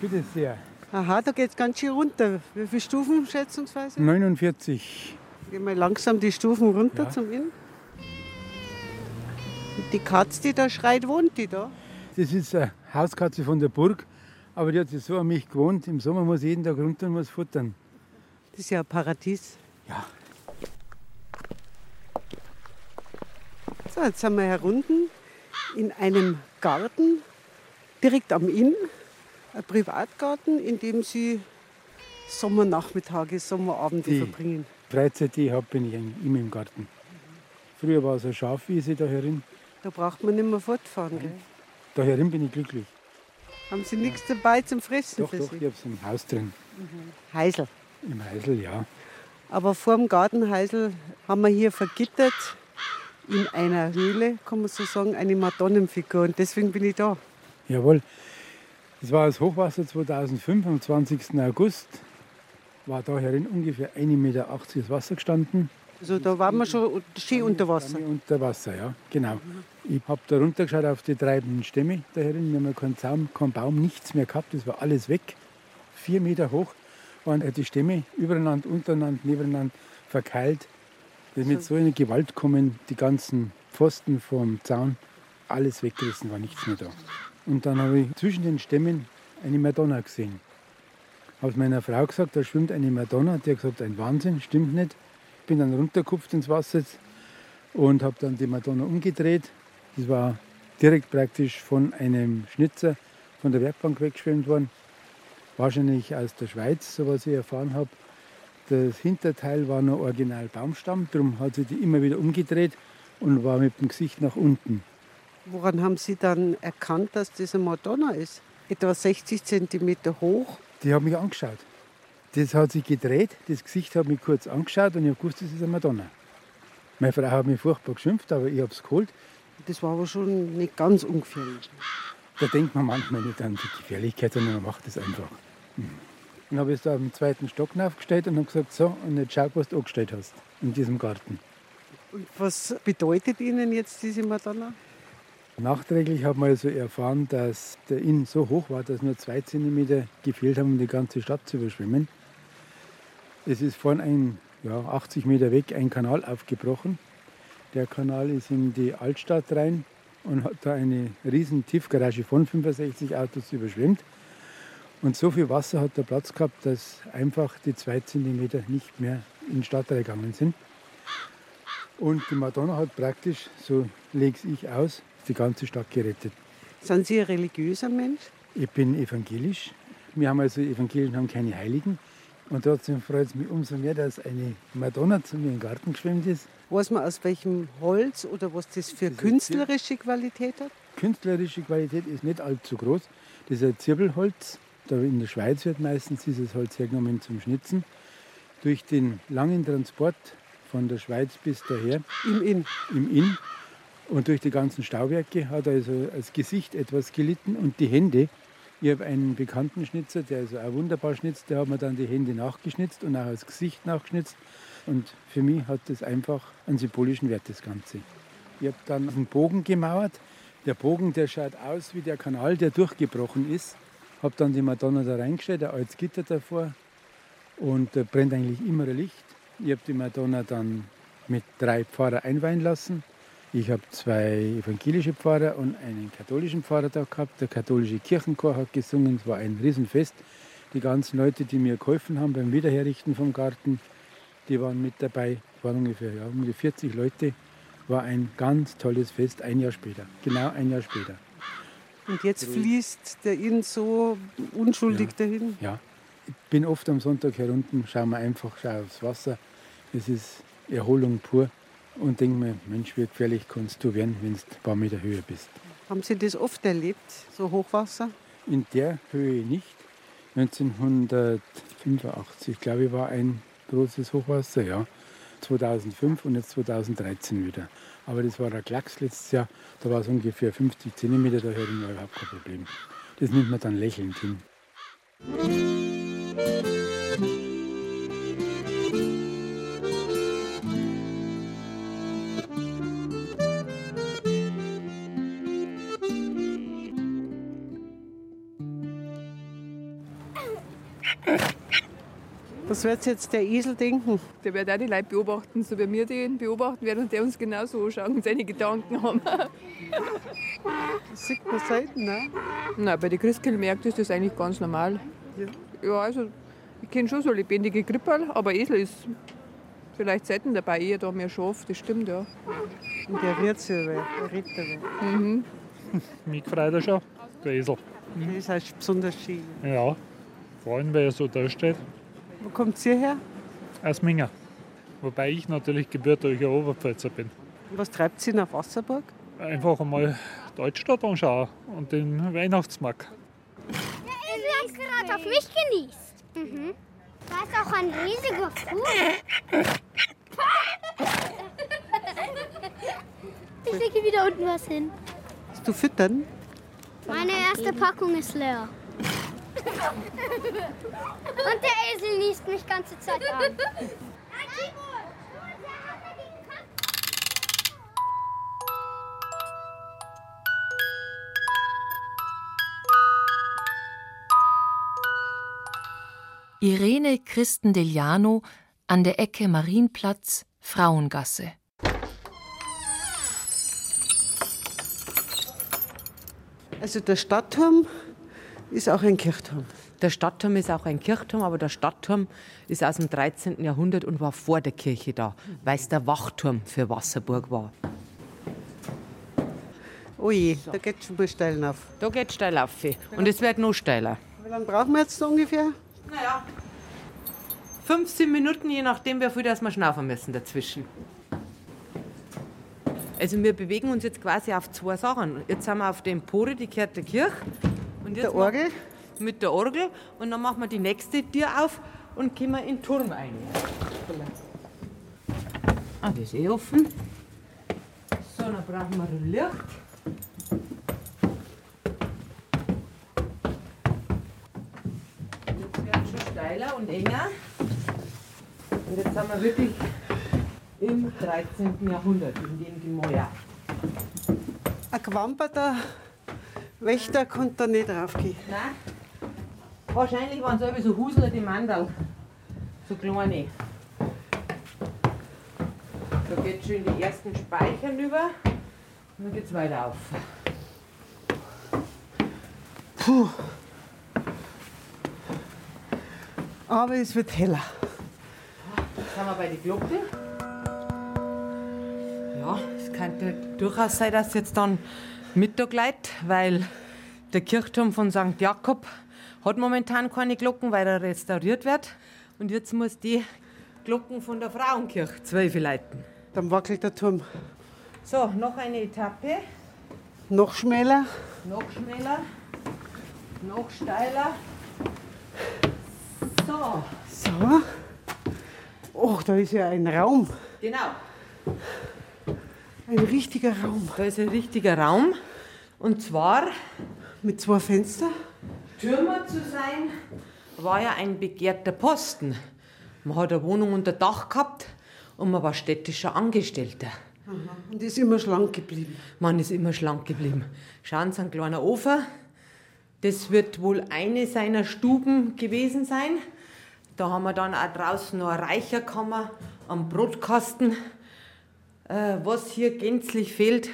Bitte sehr. Aha, da geht es ganz schön runter. Wie viele Stufen schätzungsweise? 49. Gehen wir langsam die Stufen runter Ja. zum Inn. Und die Katze, die da schreit, wohnt die da? Das ist eine Hauskatze von der Burg, aber die hat sich so an mich gewohnt. Im Sommer muss ich jeden Tag runter und muss futtern. Das ist ja ein Paradies. Ja. So, jetzt sind wir herunten in einem Garten direkt am Inn, ein Privatgarten, in dem Sie Sommernachmittage, Sommerabende Die verbringen. Freizeit, die ich habe, bin ich immer im Garten. Früher war es eine Schafwiese da herin. Da braucht man nicht mehr fortfahren. Gell? Da herin bin ich glücklich. Haben Sie nichts dabei zum Fressen Doch, doch, ich habe es im Haus drin. Heisel. Im Heisel, ja. Aber vor dem Gartenheisel haben wir hier vergittert in einer Höhle, kann man so sagen, eine Madonnenfigur. Und deswegen bin ich da. Jawohl. Das war das Hochwasser 2005, am 20. August. War da herin ungefähr 1,80 Meter das Wasser gestanden. Also da waren wir schon schön unter Wasser. Unter Wasser, ja, genau. Ich habe da runtergeschaut auf die treibenden Stämme da herin. Wir haben keinen Zaun, keinen Baum, nichts mehr gehabt. Das war alles weg. Vier Meter hoch waren die Stämme übereinander, untereinander, nebeneinander verkeilt. Ist mit so einer Gewalt kommen, die ganzen Pfosten vom Zaun, alles weggerissen, war nichts mehr da. Und dann habe ich zwischen den Stämmen eine Madonna gesehen. Habe meiner Frau gesagt, da schwimmt eine Madonna. Die hat gesagt, ein Wahnsinn, stimmt nicht. Bin dann runtergekupft ins Wasser und habe dann die Madonna umgedreht. Das war direkt praktisch von einem Schnitzer von der Werkbank weggeschwemmt worden. Wahrscheinlich aus der Schweiz, so was ich erfahren habe. Das Hinterteil war noch original Baumstamm, darum hat sie die immer wieder umgedreht und war mit dem Gesicht nach unten. Woran haben Sie dann erkannt, dass das eine Madonna ist? Etwa 60 Zentimeter hoch. Die hat mich angeschaut. Das hat sich gedreht, das Gesicht hat mich kurz angeschaut und ich habe gewusst, das ist eine Madonna. Meine Frau hat mich furchtbar geschimpft, aber ich habe es geholt. Das war aber schon nicht ganz ungefährlich. Da denkt man manchmal nicht an die Gefährlichkeit, sondern man macht es einfach. Mhm. Dann habe ich es da am zweiten Stock aufgestellt und habe gesagt, so, und jetzt schau, was du angestellt hast in diesem Garten. Und was bedeutet Ihnen jetzt diese Madonna? Nachträglich haben wir also erfahren, dass der Inn so hoch war, dass nur zwei Zentimeter gefehlt haben, um die ganze Stadt zu überschwemmen. Es ist von ein, ja, 80 Meter weg ein Kanal aufgebrochen. Der Kanal ist in die Altstadt rein und hat da eine riesen Tiefgarage von 65 Autos überschwemmt. Und so viel Wasser hat der Platz gehabt, dass einfach die zwei Zentimeter nicht mehr in den Stadt reingegangen sind. Und die Madonna hat praktisch, so lege ich aus, die ganze Stadt gerettet. Sind Sie ein religiöser Mensch? Ich bin evangelisch. Wir haben also Evangelien haben keine Heiligen. Und trotzdem freut es mich umso mehr, dass eine Madonna zu mir im Garten geschwemmt ist. Weiß man aus welchem Holz oder was das für künstlerische Qualität hat? Künstlerische Qualität ist nicht allzu groß. Das ist ein Zirbelholz. In der Schweiz wird meistens dieses Holz hergenommen zum Schnitzen. Durch den langen Transport von der Schweiz bis daher im Inn, im Inn und durch die ganzen Stauwerke hat also das Gesicht etwas gelitten und die Hände. Ich habe einen bekannten Schnitzer, der also auch wunderbar schnitzt, der hat mir dann die Hände nachgeschnitzt und auch das Gesicht nachgeschnitzt. Und für mich hat das einfach einen symbolischen Wert, das Ganze. Ich habe dann einen Bogen gemauert. Der Bogen, der schaut aus wie der Kanal, der durchgebrochen ist. Habe dann die Madonna da reingestellt, ein altes Gitter davor. Und da brennt eigentlich immer ein Licht. Ich habe die Madonna dann mit drei Pfarrer einweihen lassen. Ich habe zwei evangelische Pfarrer und einen katholischen Pfarrer da gehabt. Der katholische Kirchenchor hat gesungen, es war ein Riesenfest. Die ganzen Leute, die mir geholfen haben beim Wiederherrichten vom Garten, die waren mit dabei. Es waren ungefähr, ja, ungefähr 40 Leute. War ein ganz tolles Fest, ein Jahr später. Genau ein Jahr später. Und jetzt fließt der Inn so unschuldig Ja. dahin? Ja. Ich bin oft am Sonntag herunten, schaue mir einfach schau aufs Wasser. Es ist Erholung pur. Und denke mir, Mensch, wie gefährlich kannst du werden, wenn du ein paar Meter höher bist. Haben Sie das oft erlebt, so Hochwasser? In der Höhe nicht. 1985, glaube ich, war ein großes Hochwasser, ja. 2005 und jetzt 2013 wieder. Aber das war der Klacks letztes Jahr. Da war es ungefähr 50 Zentimeter, da herin war überhaupt kein Problem. Das nimmt man dann lächelnd hin. Was wird jetzt der Esel denken? Der wird auch die Leute beobachten, so wie wir den beobachten werden und der uns genauso anschauen und seine Gedanken haben. Das sieht man selten, ne? Nein, bei den Christkindlmärkten ist das eigentlich ganz normal. Ja, also ich kenne schon so lebendige Krippel, aber Esel ist Vielleicht sollten dabei eher da mehr Schaf, das stimmt ja. Und der rührt sich, der Ritter. Mhm. Mich freut er schon, der Esel. Das ist heißt besonders schön. Ja, vor allem, weil er so da steht. Wo kommt ihr her? Aus Minga. Wobei ich natürlich gebürtiger Oberpfälzer bin. Und was treibt ihr nach Wasserburg? Einfach einmal Altstadt anschauen und den Weihnachtsmarkt. Der Esel hat gerade auf mich genießt. Mhm. Da ist auch ein riesiger Fuß. Ich lege wieder unten was hin. Willst du füttern? Meine erste Packung ist leer. Und der Esel niest mich ganze Zeit an. Irene Christendeliano an der Ecke Marienplatz, Frauengasse. Also der Stadtturm ist auch ein Kirchturm. Der Stadtturm ist auch ein Kirchturm, aber der Stadtturm ist aus dem 13. Jahrhundert und war vor der Kirche da, weil es der Wachturm für Wasserburg war. Oh je, da geht schon mal steil auf. Da geht steil auf. Und es wird noch steiler. Wie lange brauchen wir jetzt so ungefähr? Naja, 15 Minuten, je nachdem, wie viel das wir schnaufen müssen dazwischen. Also wir bewegen uns jetzt quasi auf zwei Sachen. Jetzt sind wir auf der Empore, die gehört der Kirche. Mit der Orgel? Mit der Orgel. Und dann machen wir die nächste Tür auf und kommen in den Turm rein. Ah, das ist eh offen. So, dann brauchen wir ein Licht. Jetzt wird es schon steiler und enger. Und jetzt sind wir wirklich im 13. Jahrhundert, in dem Gemäuer. Ein gewamperter Wächter konnte da nicht raufgehen. Nein. Wahrscheinlich waren es so Husler, die Mandel. So kleine. Da geht schon in die ersten Speichern über. Und dann geht es weiter auf. Puh. Aber es wird heller. Jetzt sind wir bei den Glocken. Ja, es könnte durchaus sein, dass jetzt dann Mittag leidet, weil der Kirchturm von St. Jakob hat momentan keine Glocken, weil er restauriert wird. Und jetzt muss die Glocken von der Frauenkirche zwölf leiten. Dann wackelt der Turm. So, noch eine Etappe. Noch schmäler. Noch schmäler. Noch steiler. So. So. Oh, da ist ja ein Raum. Genau. Ein richtiger Raum. Da ist ein richtiger Raum. Und zwar. Mit zwei Fenstern. Türmer zu sein, war ja ein begehrter Posten. Man hat eine Wohnung unter Dach gehabt und man war städtischer Angestellter. Und ist immer schlank geblieben. Man ist immer schlank geblieben. Schauen Sie, ein kleiner Ofen. Das wird wohl eine seiner Stuben gewesen sein. Da haben wir dann auch draußen noch eine Reicherkammer am Brotkasten. Äh, was hier gänzlich fehlt,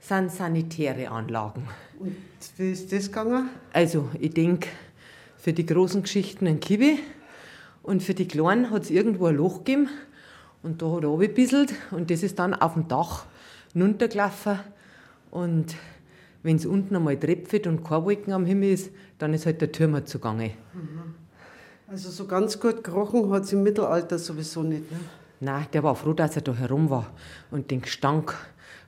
sind sanitäre Anlagen. Und wie ist das gegangen? Also, ich denke, für die großen Geschichten ein Kiwi und für die kleinen hat es irgendwo ein Loch gegeben und da hat er runtergebisselt und das ist dann auf dem Dach runtergelaufen und wenn es unten einmal tröpfelt und keine Wolken am Himmel ist, dann ist halt der Türmer zugange. Also so ganz gut gerochen hat es im Mittelalter sowieso nicht. Ne? Nein, der war froh, dass er da herum war und den Gestank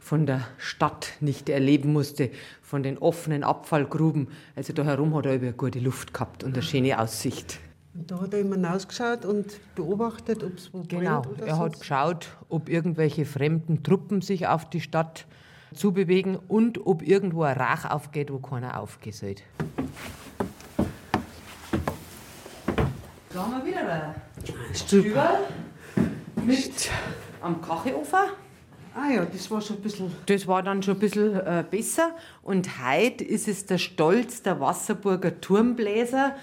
von der Stadt nicht erleben musste, von den offenen Abfallgruben. Also da herum hat er über eine gute Luft gehabt und eine schöne Aussicht. Und da hat er immer hinausgeschaut und beobachtet, ob es wo Genau, brennt oder er hat geschaut, ob irgendwelche fremden Truppen sich auf die Stadt zubewegen und ob irgendwo ein Rauch aufgeht, wo keiner aufgehen soll. Da haben wir wieder ein Stüberl mit am Kachelofen. Ah ja, das war schon ein bisschen. Das war dann schon ein bisschen äh, besser. Und heute ist es der Stolz der Wasserburger Turmbläser.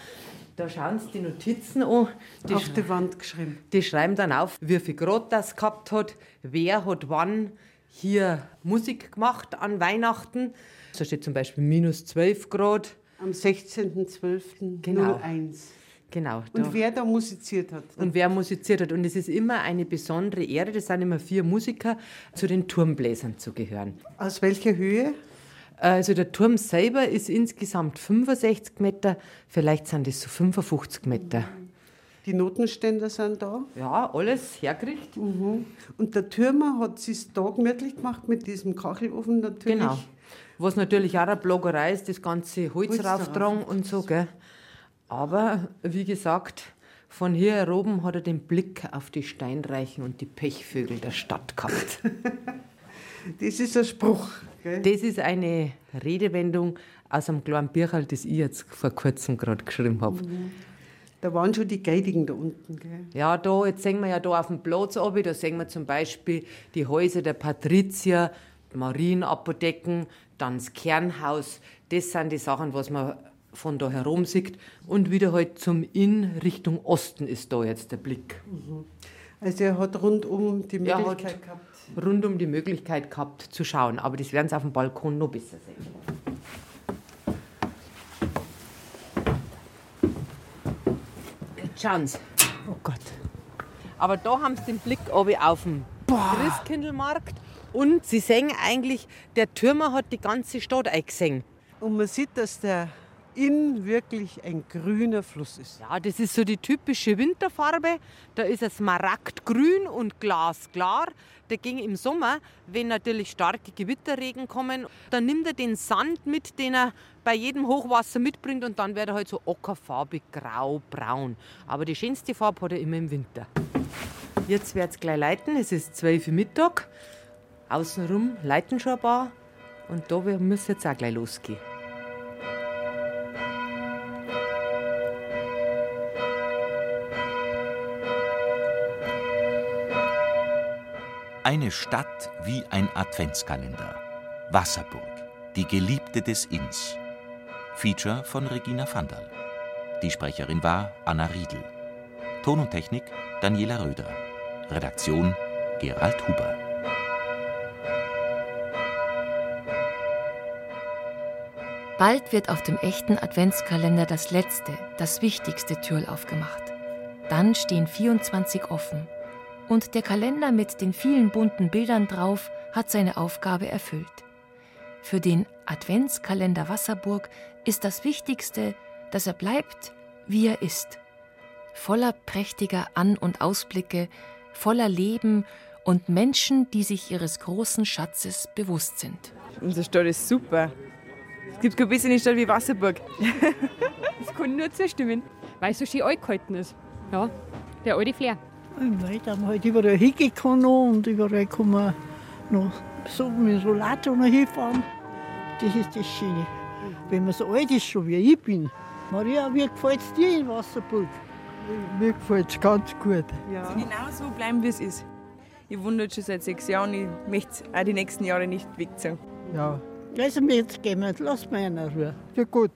Da schauen Sie die Notizen an. Die Auf die Wand geschrieben. Die schreiben dann auf, wie viel Grad das gehabt hat, wer hat wann hier Musik gemacht an Weihnachten. Da steht zum Beispiel minus 12 Grad. Am 16.12.01. Genau. Genau. Und wer da musiziert hat. Und wer musiziert hat. Und es ist immer eine besondere Ehre, das sind immer vier Musiker, zu den Turmbläsern zu gehören. Aus welcher Höhe? Also der Turm selber ist insgesamt 65 Meter, vielleicht sind es so 55 Meter. Die Notenständer sind da. Ja, alles hergerichtet. Mhm. Und der Türmer hat es da gemütlich gemacht mit diesem Kachelofen natürlich. Genau. Was natürlich auch eine Bloggerei ist, das ganze Holz, Holz rauftragen und so. Gell? Aber wie gesagt, von hier oben hat er den Blick auf die Steinreichen und die Pechvögel der Stadt gehabt. das ist ein Spruch. Gell? Das ist eine Redewendung aus einem kleinen Bücherl, das ich jetzt vor kurzem gerade geschrieben habe. Mhm. Da waren schon die Geidigen da unten. Gell? Ja, da, jetzt sehen wir ja da auf dem Platz oben, da sehen wir zum Beispiel die Häuser der Patrizier, Marienapotheken, dann das Kernhaus. Das sind die Sachen, was man von da herum sieht. Und wieder halt zum Inn Richtung Osten ist da jetzt der Blick. Also er hat rundum die Er Möglichkeit hat gehabt. rundum die Möglichkeit gehabt zu schauen. Aber das werden Sie auf dem Balkon noch besser sehen. Jetzt schauen Sie. Oh Gott. Aber da haben Sie den Blick oben auf den Christkindlmarkt. Und Sie sehen eigentlich, der Türmer hat die ganze Stadt eingesehen. Und man sieht, dass der Inn wirklich ein grüner Fluss ist. Ja, das ist so die typische Winterfarbe. Da ist es Smaragdgrün und glasklar. Der ging im Sommer, wenn natürlich starke Gewitterregen kommen, dann nimmt er den Sand mit, den er bei jedem Hochwasser mitbringt und dann wird er halt so ockerfarbig, grau, braun. Aber die schönste Farbe hat er immer im Winter. Jetzt wird es gleich leiten. Es ist 12 Uhr Mittag. Außenrum leiten schon ein paar. Und da muss jetzt auch gleich losgehen. Eine Stadt wie ein Adventskalender. Wasserburg, die Geliebte des Inns. Feature von Regina Vandal. Die Sprecherin war Anna Riedl. Ton und Technik Daniela Röder. Redaktion Gerald Huber. Bald wird auf dem echten Adventskalender das letzte, das wichtigste Türl aufgemacht. Dann stehen 24 offen. Und der Kalender mit den vielen bunten Bildern drauf hat seine Aufgabe erfüllt. Für den Adventskalender Wasserburg ist das Wichtigste, dass er bleibt, wie er ist. Voller prächtiger An- und Ausblicke, voller Leben und Menschen, die sich ihres großen Schatzes bewusst sind. Unsere Stadt ist super. Es gibt keine bessere Stadt wie Wasserburg. Das kann nur zustimmen, weil es so schön alt gehalten ist. Ja, der alte Flair. Im Wald haben wir halt überall hingehen noch und überall kann man noch so mit dem Rollator noch hinfahren. Das ist das Schöne. Wenn man so alt ist, schon wie ich bin. Maria, wie gefällt es dir in Wasserburg? Mir gefällt es ganz gut. Ja. Genau so bleiben, wie es ist. Ich wohne dort schon seit sechs Jahren. Ich möchte es auch die nächsten Jahre nicht wegziehen. Ja, Also, jetzt gehen wir, lass mal in Ruhe. ja gut.